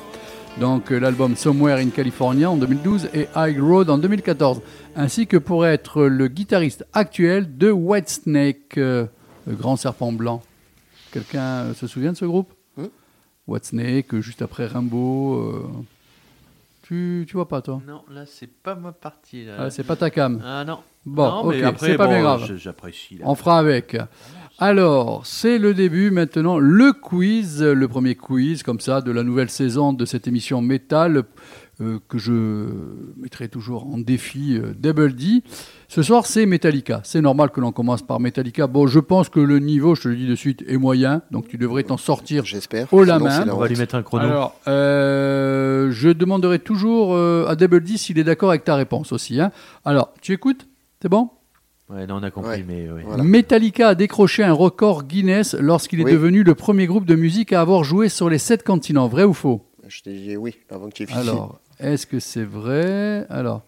donc euh, l'album Somewhere in California en 2012 et High Road en 2014, ainsi que pour être le guitariste actuel de Whitesnake, euh, le grand serpent blanc. Quelqu'un euh, se souvient de ce groupe? Hmm? Whitesnake, euh, juste après Rimbaud. euh, Tu, tu vois pas toi? Non, là, c'est pas ma partie. Là. Ah, C'est pas ta cam. Ah non. Bon, non, ok, après, c'est pas bon, bien grave. J'apprécie. On fera avec. Alors, c'est le début maintenant, le quiz, le premier quiz comme ça de la nouvelle saison de cette émission Métal euh, que je mettrai toujours en défi euh, Double D. Ce soir, c'est Metallica. C'est normal que l'on commence par Metallica. Bon, je pense que le niveau, je te le dis de suite, est moyen, donc tu devrais t'en sortir. J'espère. Haut la Sinon, main. la On va lui mettre un chrono. Alors, euh, je demanderai toujours euh, à Double D s'il est d'accord avec ta réponse aussi. hein. Alors, tu écoutes? C'est bon? Ouais, non, on a compris, Ouais. mais ouais. Voilà. Metallica a décroché un record Guinness lorsqu'il est Oui. devenu le premier groupe de musique à avoir joué sur les sept continents. Vrai ou faux? Je t'ai dit oui avant que tu aies fini. Alors, est-ce que c'est vrai? Alors,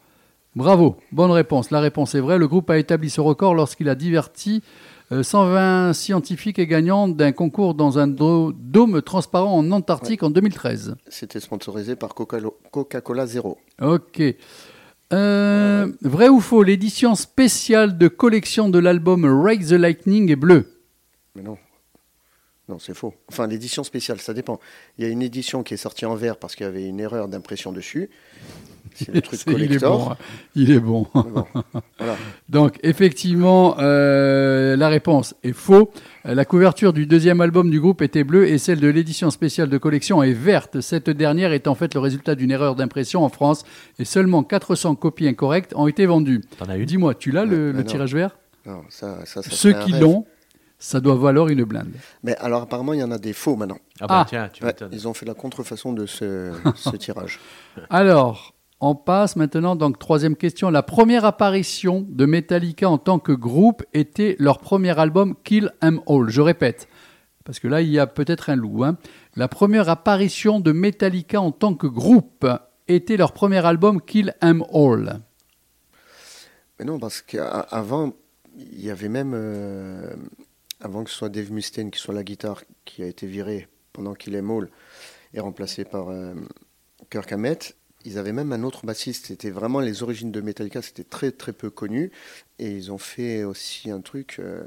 bravo, bonne réponse. La réponse est vraie. Le groupe a établi ce record lorsqu'il a diverti euh, 120 scientifiques et gagnants d'un concours dans un dôme transparent en Antarctique en 2013. C'était sponsorisé par Coca- Coca-Cola Zero. Ok. Euh, vrai ou faux L'édition spéciale de collection de l'album Rake the Lightning est bleue? Mais non. Non, c'est faux. Enfin, l'édition spéciale, ça dépend. Il y a une édition qui est sortie en vert parce qu'il y avait une erreur d'impression dessus. C'est le truc C'est- il est collector. bon. hein. Il est bon. Voilà. Donc effectivement, euh, la réponse est faux. Euh, La couverture du deuxième album du groupe était bleue et celle de l'édition spéciale de collection est verte. Cette dernière est en fait le résultat d'une erreur d'impression en France et seulement 400 copies incorrectes ont été vendues. T'en as une? Dis-moi, tu l'as le, Ouais, le tirage vert? Non, ça, ça, ça Ceux qui l'ont, ça doit valoir une blinde. Mais alors, apparemment, il y en a des faux maintenant. Ah bah Ah. tiens, tu Ouais, m'étonnes. ils ont fait la contrefaçon de ce, ce tirage. Alors, on passe maintenant, donc troisième question. La première apparition de Metallica en tant que groupe était leur premier album Kill 'Em All. Je répète, parce que là, il y a peut-être un loup. hein. La première apparition de Metallica en tant que groupe était leur premier album Kill 'Em All. Mais non, parce qu'avant, il y avait même, euh, avant que ce soit Dave Mustaine qui soit la guitare, qui a été viré pendant qu'il est Maul et remplacé par euh, Kirk Hammett, ils avaient même un autre bassiste. C'était vraiment les origines de Metallica, c'était très très peu connu. Et ils ont fait aussi un truc. euh,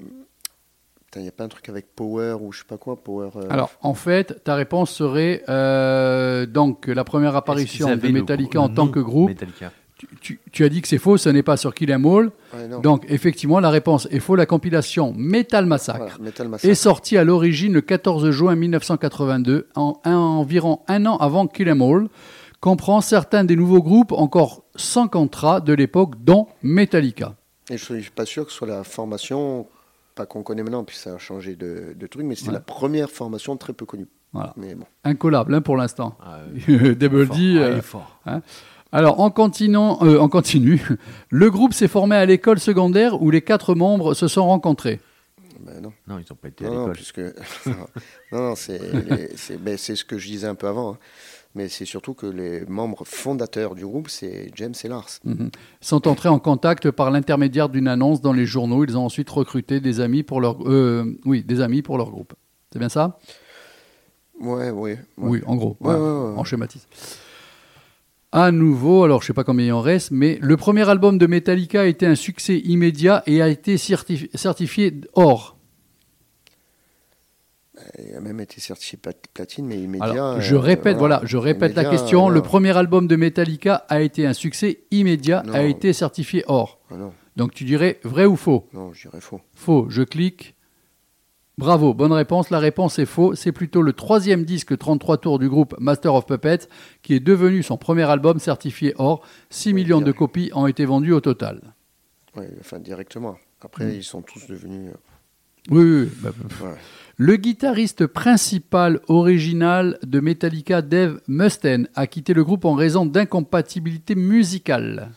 il n'y a pas un truc avec Power ou je sais pas quoi, Power. euh, Alors, en fait, ta réponse serait euh, donc la première apparition de Metallica en tant que groupe. Metallica? Tu, tu- tu as dit que c'est faux, ce n'est pas sur Kill 'Em All. ouais. Donc, effectivement, la réponse est faux. La compilation Metal Massacre Voilà, Metal Massacre. est sortie à l'origine le 14 juin 1982, en, un- environ un an avant Kill 'Em All, comprend certains des nouveaux groupes encore sans contrat de l'époque, dont Metallica. Et je ne suis pas sûr que ce soit la formation, pas qu'on connaît maintenant, puis ça a changé de, de truc, mais c'était Ouais. la première formation très peu connue. Voilà. Mais bon. Incollable hein, pour l'instant. Ah. Double. D. Ah, euh, il est fort. Alors, en, continuant, euh, en continu, le groupe s'est formé à l'école secondaire où les quatre membres se sont rencontrés. Ben non. Non, ils n'ont pas été à non, l'école. puisque. non, non, c'est les- c'est ben, c'est ce que je disais un peu avant. hein. Mais c'est surtout que les membres fondateurs du groupe, c'est James et Lars. Mhm. sont entrés en contact par l'intermédiaire d'une annonce dans les journaux. Ils ont ensuite recruté des amis pour leur, euh, oui, des amis pour leur groupe. C'est bien ça? Ouais, ouais. ouais. Oui, en gros. Ouais, Voilà, ouais, ouais, ouais. On schématise. À nouveau, alors je sais pas combien il en reste, mais le premier album de Metallica a été un succès immédiat et a été certifi- certifié or. Il a même été certifié plat- platine, mais immédiat. Alors, je euh, répète, voilà, je répète la question. euh, Le premier album de Metallica a été un succès immédiat, Non. a été certifié or. ah Donc tu dirais vrai ou faux? Non, je dirais faux. Faux, je clique. Bravo, bonne réponse. La réponse est faux. C'est plutôt le troisième disque 33 tours du groupe Master of Puppets qui est devenu son premier album certifié or. 6 Oui, millions de copies ont été vendues au total. Ouais, enfin, directement. Après, Mm. ils sont tous devenus. euh, Oui, oui, oui. Bah, ouais. Le guitariste principal original de Metallica, Dave Mustaine, a quitté le groupe en raison d'incompatibilité musicale.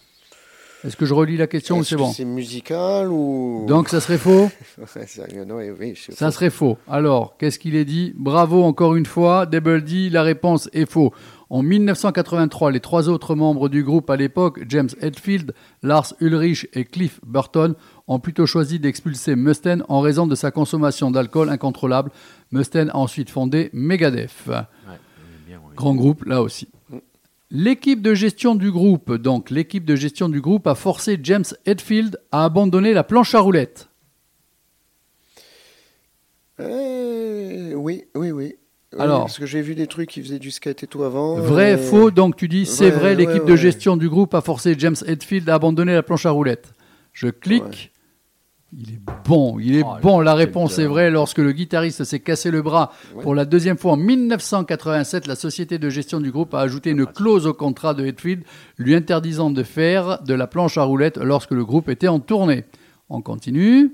Est-ce que je relis la question ou Est-ce c'est que bon C'est musical ou. Donc ça serait faux Ça serait faux. Alors, qu'est-ce qu'il est dit Bravo encore une fois. Double D, la réponse est faux. En 1983, les trois autres membres du groupe à l'époque, James Hetfield, Lars Ulrich et Cliff Burton, ont plutôt choisi d'expulser Mustaine en raison de sa consommation d'alcool incontrôlable. Mustaine a ensuite fondé Megadeth. Ouais, bien, ouais. Grand groupe, là aussi. L'équipe de gestion du groupe, donc l'équipe de gestion du groupe a forcé James Hetfield à abandonner la planche à roulettes. Euh, oui, oui, oui. Oui, Alors. Parce que j'ai vu des trucs qui faisaient du skate et tout avant. Vrai, faux, donc tu dis c'est vrai, ouais, l'équipe de gestion du groupe a forcé James Hetfield à abandonner la planche à roulettes. Je clique. Il est bon, il est Oh, bon. La réponse est vraie. Lorsque le guitariste s'est cassé le bras Ouais. pour la deuxième fois en 1987, la société de gestion du groupe a ajouté une clause au contrat de Hetfield lui interdisant de faire de la planche à roulettes lorsque le groupe était en tournée. On continue.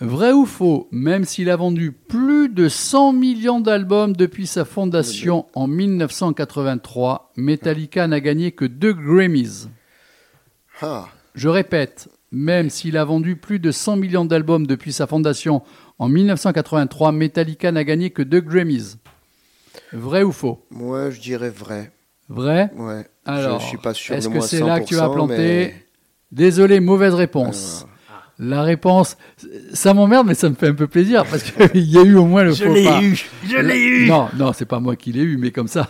Vrai ou faux, même s'il a vendu plus de 100 millions d'albums depuis sa fondation en 1983, Metallica n'a gagné que deux Grammys. Ah, Je répète, même s'il a vendu plus de 100 millions d'albums depuis sa fondation en 1983, Metallica n'a gagné que deux Grammys. Vrai ou faux? Moi, je dirais vrai. Vrai? Ouais. Alors, je suis pas sûr est-ce que c'est là que tu vas 100%, planter mais- Désolé, mauvaise réponse. La réponse, ça m'emmerde, mais ça me fait un peu plaisir parce qu'il y a eu au moins le Je faux l'ai pas. eu Je l'ai eu Non, non, c'est pas moi qui l'ai eu, mais comme ça.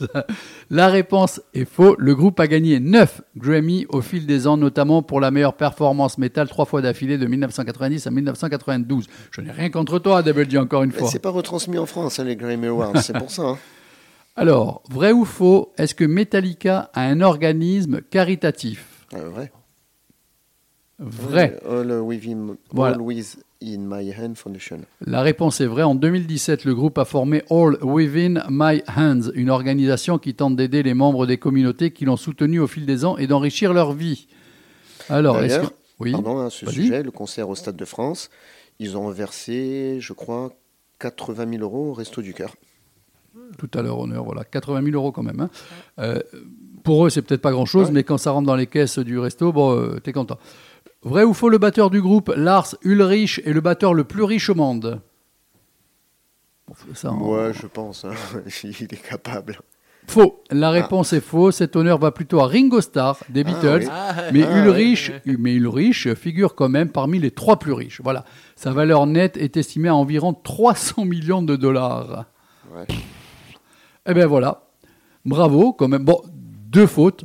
La réponse est faux. Le groupe a gagné 9 Grammy au fil des ans, notamment pour la meilleure performance métal trois fois d'affilée de 1990 à 1992. Je n'ai rien contre toi, Double D, encore une Mais fois. c'est pas retransmis en France, hein, les Grammy Awards, c'est pour ça. hein. Alors, vrai ou faux, est-ce que Metallica a un organisme caritatif? Ah, vrai. Vrai. All, within, Voilà. all with in my hand foundation. La réponse est vraie. En 2017, le groupe a formé All Within My Hands, une organisation qui tente d'aider les membres des communautés qui l'ont soutenu au fil des ans et d'enrichir leur vie. Alors, est-ce que... Oui, Pardon, à ce sujet, le concert au Stade de France, ils ont versé, je crois, 80 000 euros au Resto du Cœur. tout à leur honneur, voilà, 80 000 euros quand même. hein. Euh, pour eux, c'est peut-être pas grand-chose, Ouais. mais quand ça rentre dans les caisses du resto, bon, euh, t'es content. Vrai ou faux, le batteur du groupe, Lars Ulrich, est le batteur le plus riche au monde? Ça, en- Moi, je pense, hein, il est capable. Faux. La réponse est faux. Cet honneur va plutôt à Ringo Starr des Ah, Beatles. oui. Mais Ah, Ulrich, mais Ulrich figure quand même parmi les trois plus riches. Voilà. Sa valeur nette est estimée à environ 300 millions de dollars. Ouais. Eh bien voilà. Bravo quand même. Bon, deux fautes.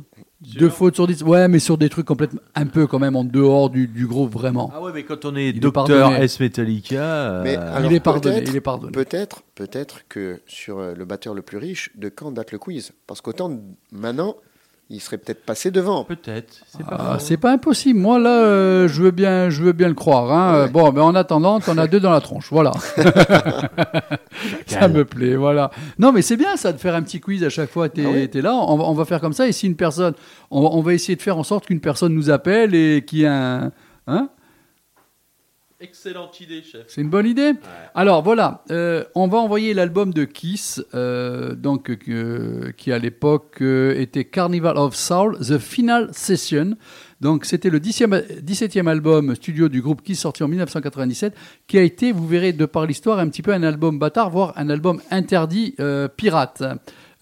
Deux fautes sur dix. Ouais, mais sur des trucs complètement un peu quand même en dehors du, du groupe vraiment. Ah ouais, mais quand on est Il docteur. S Metallica, Mais euh, alors, il est pardonné. peut-être- Il est pardonné. Peut-être, peut-être que sur euh, le batteur le plus riche, de quand date le quiz Parce qu'autant maintenant, il serait peut-être passé devant. peut-être. C'est pas Ah, pas impossible. Moi là, euh, je veux bien, je veux bien le croire. hein. Ouais. Bon, mais en attendant, t'en as deux dans la tronche. Voilà. ça me plaît. Voilà. Non, mais c'est bien ça de faire un petit quiz à chaque fois. T'es Ah oui. là. On va, on va faire comme ça. Et si une personne, on, va- on va essayer de faire en sorte qu'une personne nous appelle et qui a un, hein? Excellente idée, chef. C'est une bonne idée. Alors voilà, euh, on va envoyer l'album de Kiss, euh, donc euh, qui à l'époque était Carnival of Soul, The Final Session. Donc c'était le 10e 17e album studio du groupe Kiss sorti en 1997, qui a été, vous verrez de par l'histoire, un petit peu un album bâtard, voire un album interdit pirate.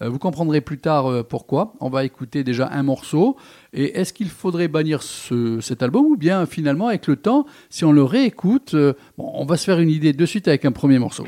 Euh, vous comprendrez plus tard euh, pourquoi. On va écouter déjà un morceau. Et est-ce qu'il faudrait bannir ce- cet album ou bien finalement avec le temps, si on le réécoute, euh, on va se faire une idée de suite avec un premier morceau.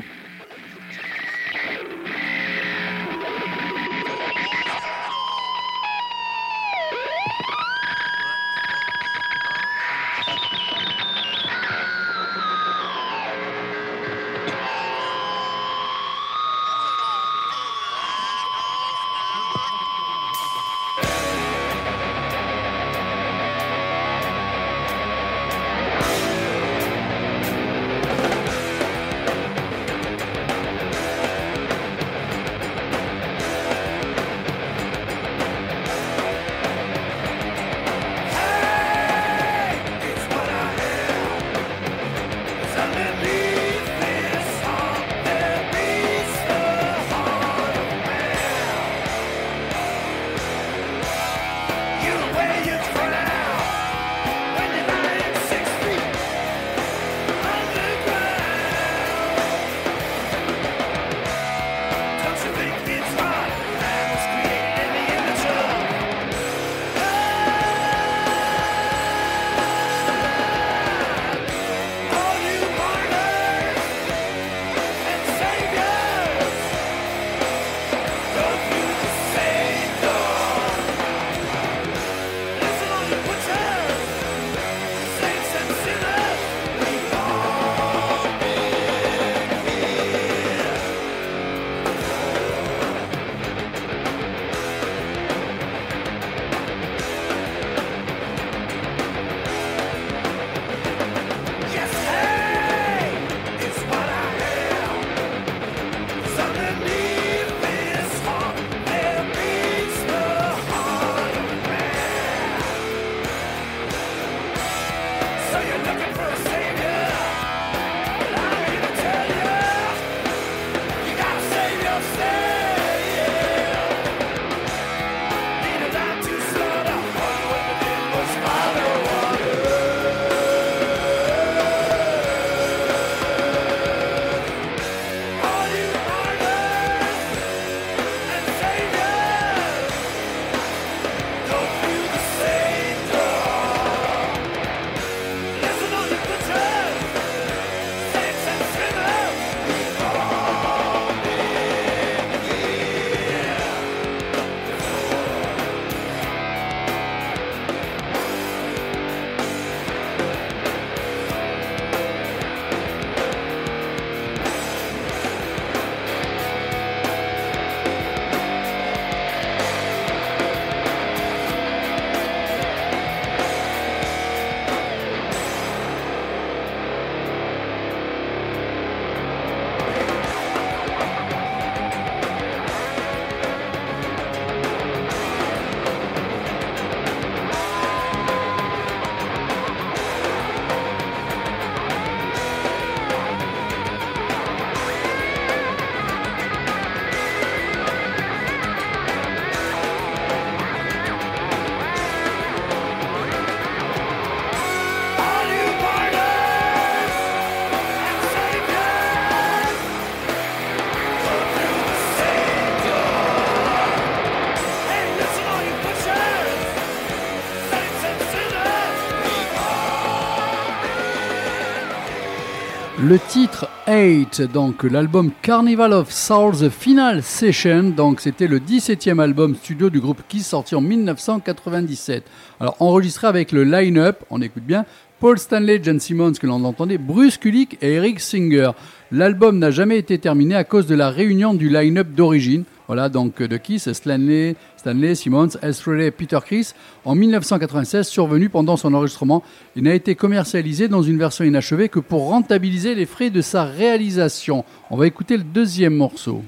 le titre 8, donc l'album Carnival of Souls The Final Session, donc c'était le 17e album studio du groupe Kiss sorti en 1997. Alors enregistré avec le line-up, on écoute bien, Paul Stanley, John Simmons, que l'on entendait, Bruce Kulick et Eric Singer. L'album n'a jamais été terminé à cause de la réunion du line-up d'origine. Voilà, donc euh, de qui c'est Stanley, Stanley Simmons, Estrella et Peter Chris, en 1996, survenu pendant son enregistrement et n'a été commercialisé dans une version inachevée que pour rentabiliser les frais de sa réalisation. On va écouter le deuxième morceau.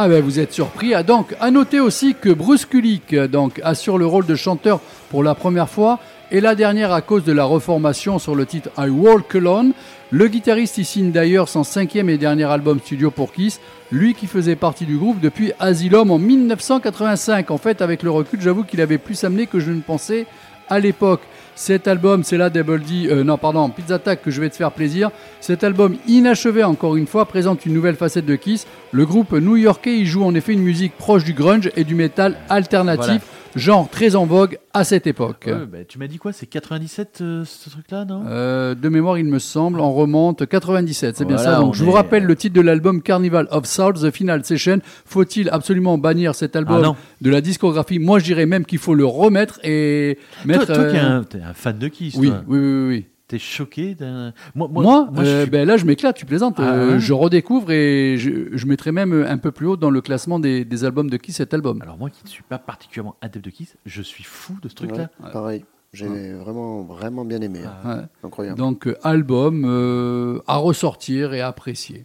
Ah ben vous êtes surpris. Ah, donc à noter aussi que Bruce Kulick assure le rôle de chanteur pour la première fois et la dernière à cause de la reformation sur le titre I Walk Alone. Le guitariste y signe d'ailleurs son cinquième et dernier album studio pour Kiss, lui qui faisait partie du groupe depuis Asylum en 1985. En fait, avec le recul, j'avoue qu'il avait plus amené que je ne pensais à l'époque. Cet album, c'est là Double D, euh, non pardon, Pizza Attack que je vais te faire plaisir. Cet album inachevé encore une fois présente une nouvelle facette de Kiss. Le groupe new-yorkais y joue en effet une musique proche du grunge et du métal alternatif. Genre très en vogue à cette époque. Ouais, bah, tu m'as dit quoi C'est 97 euh, ce truc-là, non? Euh, de mémoire, il me semble, on remonte 97, c'est bien ça. Donc, on je vous rappelle le titre de l'album Carnival of Souls, The Final Session. Faut-il absolument bannir cet album Ah non. de la discographie? Moi, je dirais même qu'il faut le remettre et mettre. Toi, toi qui es euh, un fan de Kiss, oui, toi. oui, oui, oui, oui. T'es choqué d'un... Moi, euh, suis- ben là, je m'éclate, tu plaisantes. Ah Euh, ouais je redécouvre et je, je mettrai même un peu plus haut dans le classement des, des albums de qui cet album. Alors moi qui ne suis pas particulièrement adepte de Kiss, je suis fou de ce truc-là. Ouais, Pareil. J'ai vraiment, vraiment bien aimé. hein. Incroyable. Donc, euh, album euh, à ressortir et à apprécier.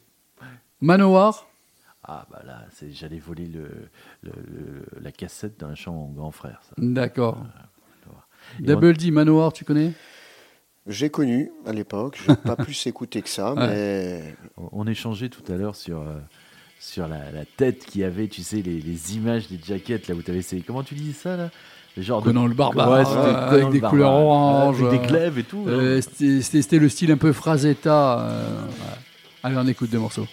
Manowar Ah bah là, c'est, j'allais voler le, le- le- la cassette d'un chant au grand frère. Ça. D'accord. Double D, Manowar, tu connais? J'ai connu à l'époque, j'ai pas plus écouté que ça, Ouais. mais On, échangeait tout à l'heure sur, euh, sur la, la tête qui avait, tu sais, les, les images des jaquettes là où tu avais ces... Comment tu dis ça là? Le genre Conan de... le barbare, Ouais, euh, avec le des barbare. couleurs orange, Avec des euh, glaives et tout. Euh, hein. C'était c'était- le style un peu Frazetta. euh, ouais. Allez, on écoute deux morceaux.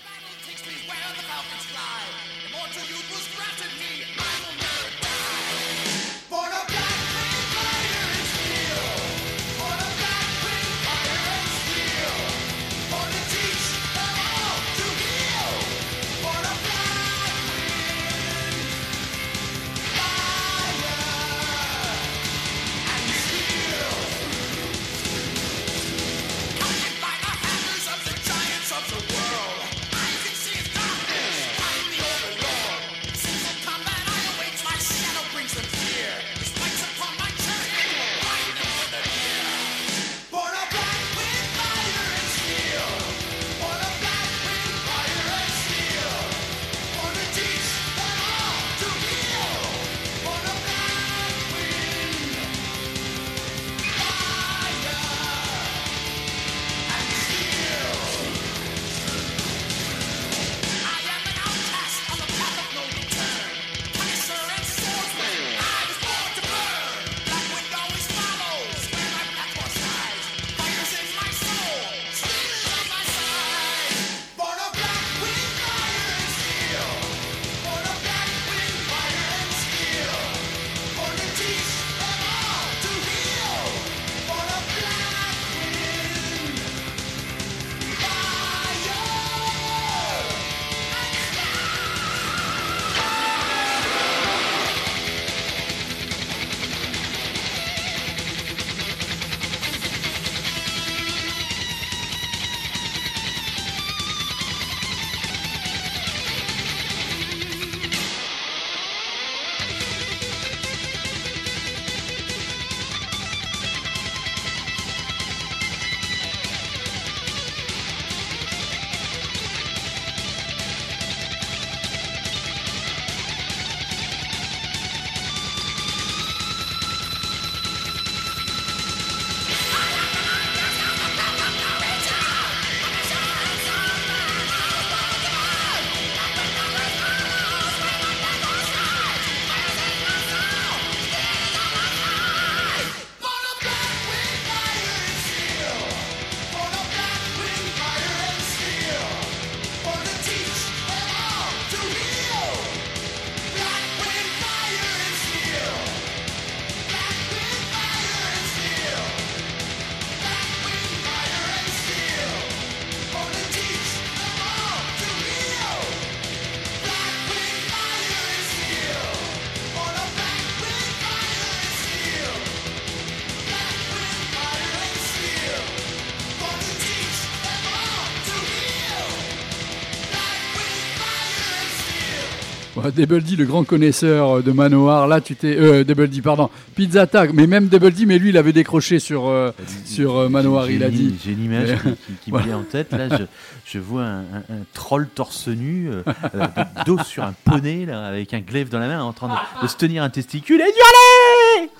Double D, le grand connaisseur euh, de Manoir, là tu t'es. Euh, Double D, pardon. Pizza Tag, mais même Double D, mais lui il avait décroché sur, euh, sur euh, Manoir, il a dit. J'ai une image qui, qui- qui me vient en tête. Là, je, je vois un, un- un troll torse nu, euh, euh, dos sur un poney, là, avec un glaive dans la main, en train de, de se tenir un testicule et d'hurler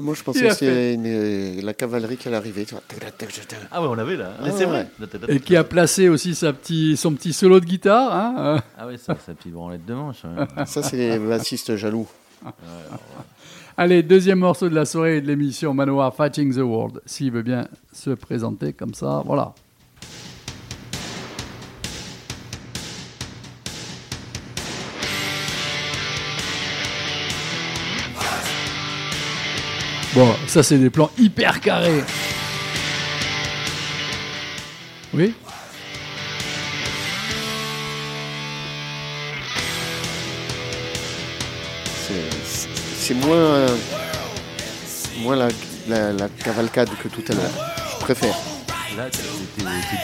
Ah, moi, je pensais que c'était une- euh, la cavalerie qui allait arriver. Ah ouais, on l'avait là. Mais Ah c'est ouais. vrai. Et qui a placé aussi sa petit, son petit solo de guitare. Hein euh. Ah ouais, ça, sa petite branlette de manche. hein. Ça, c'est les bassistes jaloux. Allez, deuxième morceau de la soirée de l'émission Manoir Fighting the World. S'il veut bien se présenter comme ça, voilà. Bon, ça c'est des plans hyper carrés. Oui C'est- moins, moins la, la- la cavalcade que tout à l'heure. Je préfère. Là, t'es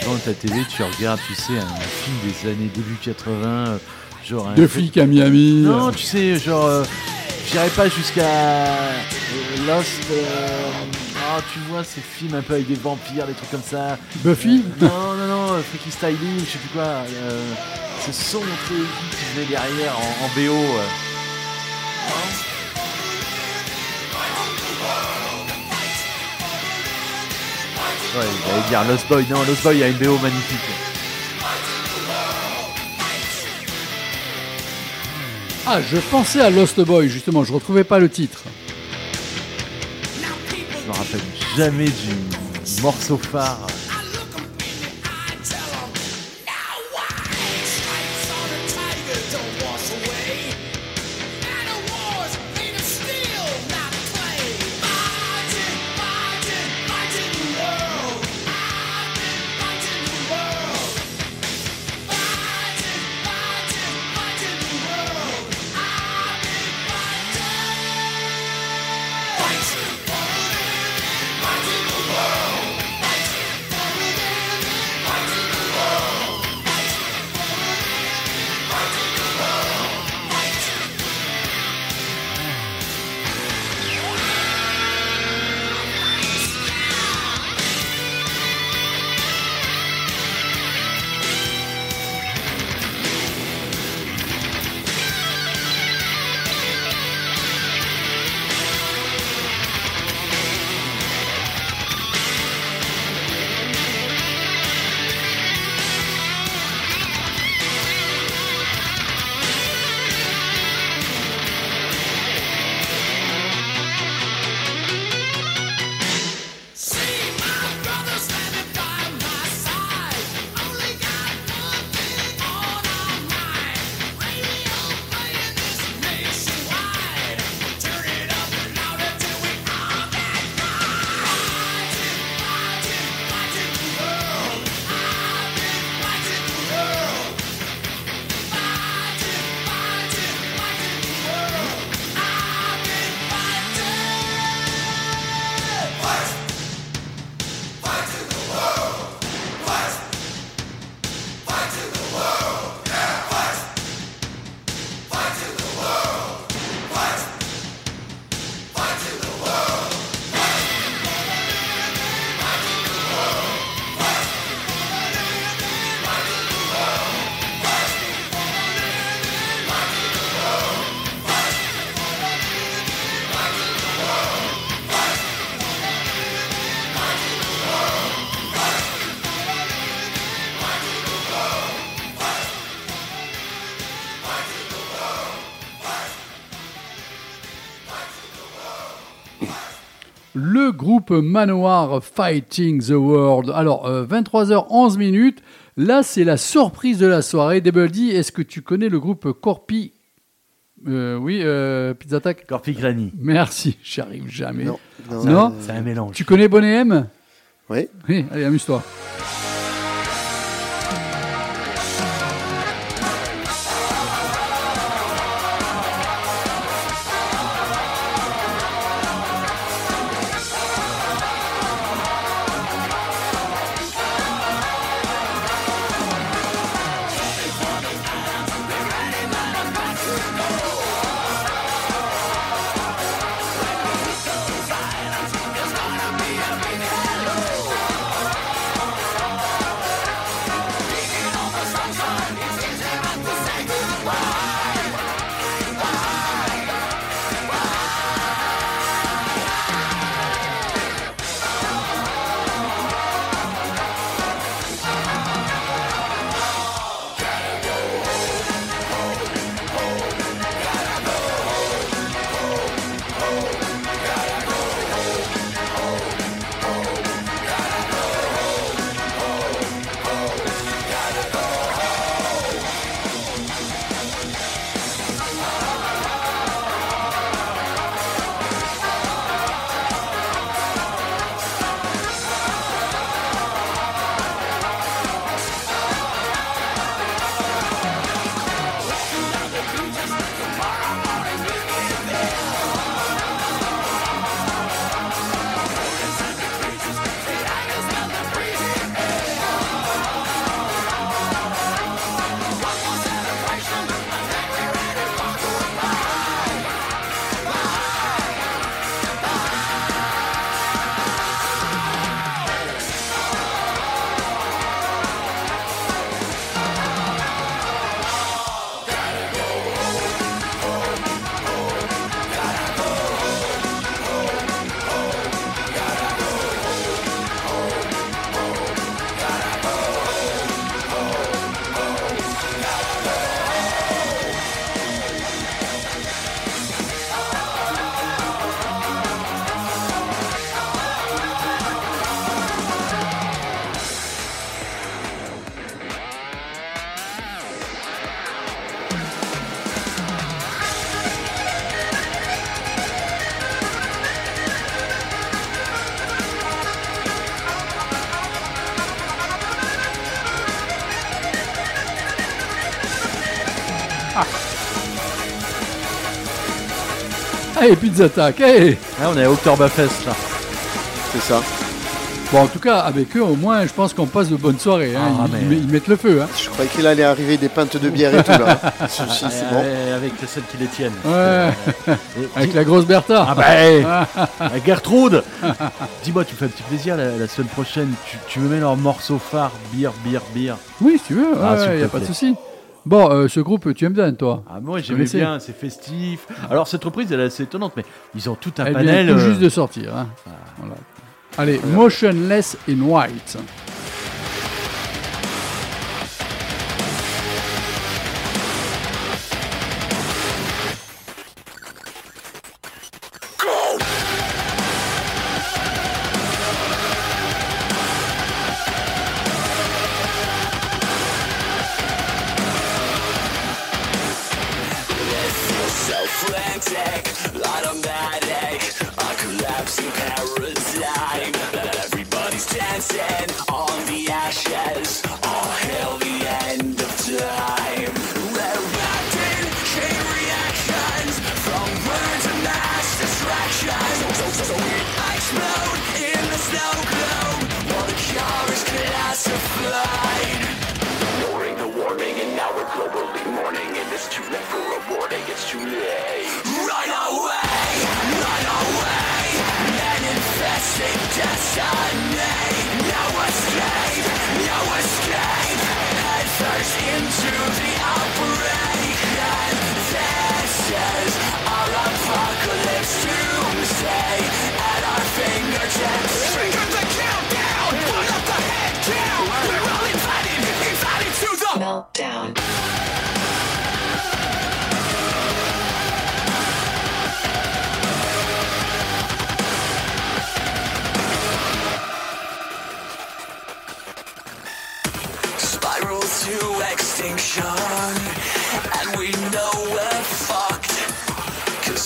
devant ta télé, tu regardes, tu sais, un film des années début 80, euh, genre un. Deux flics à Miami. Non, tu sais, genre. euh, J'irai pas jusqu'à euh, Lost. euh, Ah, tu vois, ces films un peu avec des vampires, des trucs comme ça. Buffy Non, non, non, euh, Freaky Styling, je sais plus quoi. Euh, ce son qui venait derrière en, en BO. euh. Ouais, j'allais dire Lost Boy. Non, Lost Boy a une BO magnifique. Ah, je pensais à Lost Boy, justement, je retrouvais pas le titre. Je me rappelle jamais du morceau phare. Le groupe Manoir Fighting the World. Alors, euh, 23h11 minutes. Là, c'est la surprise de la soirée. Double D, est-ce que tu connais le groupe Corpi? Euh, Oui, euh, Pizza Attack? Corpi Granny. Merci, j'y arrive jamais. Non, non, Non? euh, C'est un mélange. Tu connais Bonnet M? Oui. Oui, allez, amuse-toi. Hey, Pizza Tac, hey ah, On est à Oktoberfest, là. C'est ça. Bon, en tout cas, avec eux, au moins, je pense qu'on passe de bonnes soirées. Hein. Ah, ils, mettent le feu. Hein. Je croyais qu'il allait arriver des pintes de bière et tout, là. Euh, avec celles qui les tiennent. Euh, avec la grosse Bertha. Ah bah, Gertrude Dis-moi, tu me fais un petit plaisir, la, semaine prochaine, tu, me mets leur morceau phare, bière, bière, bière. Oui, si tu veux, il ah, n'y a pas de souci. Bon, euh, ce groupe, tu aimes bien, toi Ah, moi, j'aimais bien, c'est festif. Alors, cette reprise, elle est assez étonnante, mais ils ont tout un elle panel. Tout euh, juste de sortir. Hein. Ah. Allez, Motionless in White.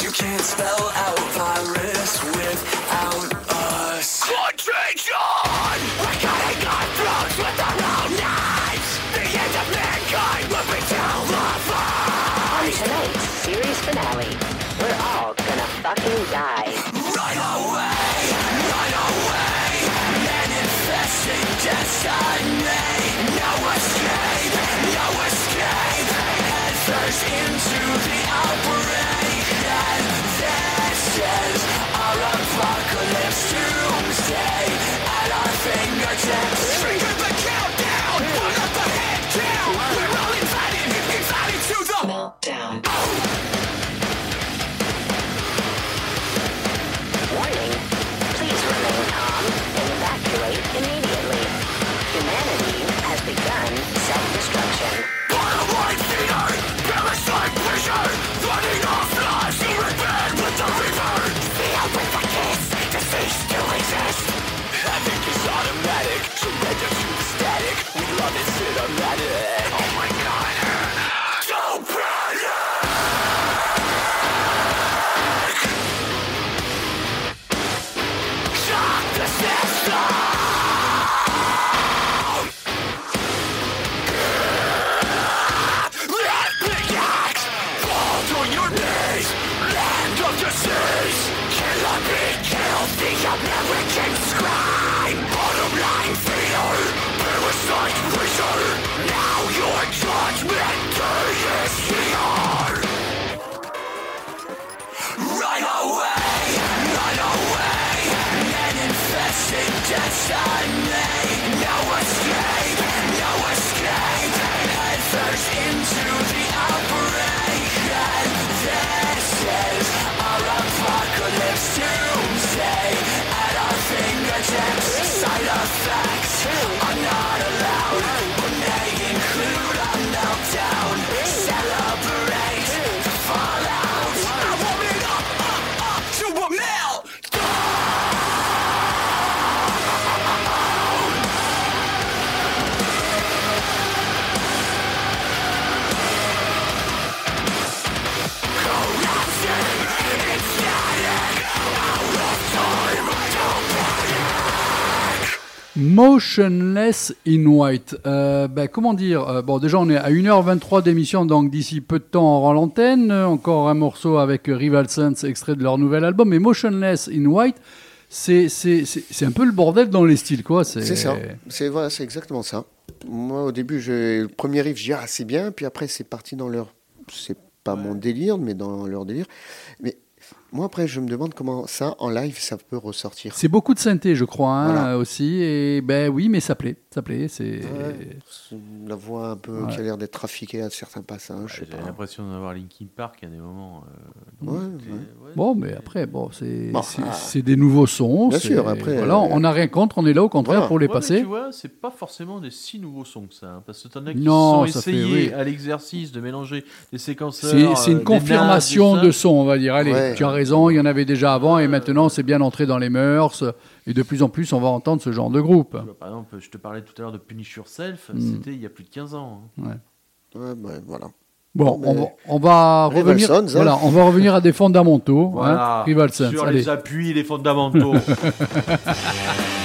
you can't spell out. Motionless in White. Euh, ben, comment dire Euh, Bon, déjà, on est à 1h23 d'émission, donc d'ici peu de temps, on rend l'antenne. Euh, Encore un morceau avec Rival Sons, extrait de leur nouvel album. Mais Motionless in White, c'est un peu le bordel dans les styles, quoi. C'est ça. C'est voilà, exactement ça. Moi, au début, le premier riff, je dis ah c'est bien, puis après c'est parti dans leur, c'est pas mon délire, mais dans leur délire. Mais moi après, je me demande comment ça en live ça peut ressortir. C'est beaucoup de synthé, je crois, hein, Voilà. aussi. Et ben oui, mais ça plaît. Ça plaît. C'est. Ouais, la voix un peu qui a l'air d'être trafiquée à certains passages. J'ai l'impression d'avoir Linkin Park à des moments. euh, Ouais, donc, ouais. ouais, Bon, mais après, bon, c'est Bon, c'est- ah. c'est des nouveaux sons. Bien sûr, après, Voilà, euh, on n'a rien contre, on est là au contraire voilà. pour les Ouais, mais passer. tu vois, c'est pas forcément des si nouveaux sons que ça. hein, parce que t'en as qui Non, se sont fait- essayés oui. à l'exercice de mélanger des séquenceurs. C'est euh, une des confirmation de son, on va dire. Allez, Ouais. tu as raison, il y en avait déjà avant et maintenant c'est bien entré dans les mœurs. Et de plus en plus, on va entendre ce genre de groupe. Vois, Par exemple, je te parlais tout à l'heure de Punish Yourself, Mm. c'était il y a plus de 15 ans. hein. Ouais, bah, voilà. Bon, on va, on va Rival revenir. Sons, hein. Voilà, on va revenir à des fondamentaux. hein. Voilà, Rival Sons, sur allez. les appuis, les fondamentaux.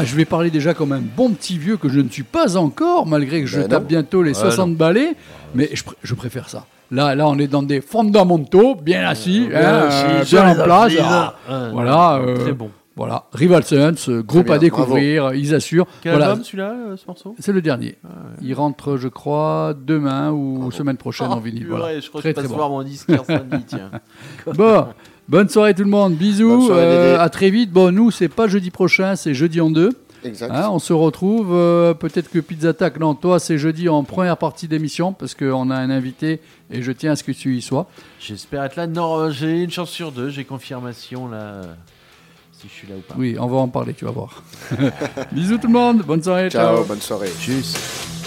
Ah, je vais parler déjà comme un bon petit vieux que je ne suis pas encore, malgré que je Ben tape non. bientôt les 60 balais. Mais je, pr- je préfère ça. Là, là, on est dans des fondamentaux, bien assis, Bien hein, assis, euh, bien en place. Ah, voilà. euh, très bon. Voilà. Rival Sons, euh, groupe bien, à découvrir, ils assurent. Quel Voilà. album celui-là, euh, ce morceau? C'est le dernier. Il rentre, je crois, demain ou semaine prochaine en vinyle. purée, Voilà. Je crois Très, que je très passe bon. voir mon disquaire samedi, tiens. Bon, bonne soirée tout le monde. Bisous. Soirée, euh, à très vite. Bon, nous, c'est pas jeudi prochain, c'est jeudi en deux. Exact. Hein, on se retrouve, euh, peut-être que Pizza Attack, non, toi c'est jeudi en première partie d'émission, parce qu'on a un invité et je tiens à ce que tu y sois. J'espère être là. Non, euh, j'ai une chance sur deux. J'ai confirmation là. Si je suis là ou pas. Oui, on va en parler, tu vas voir. Bisous tout le monde, bonne soirée, Ciao, ciao. bonne soirée. Tchuss.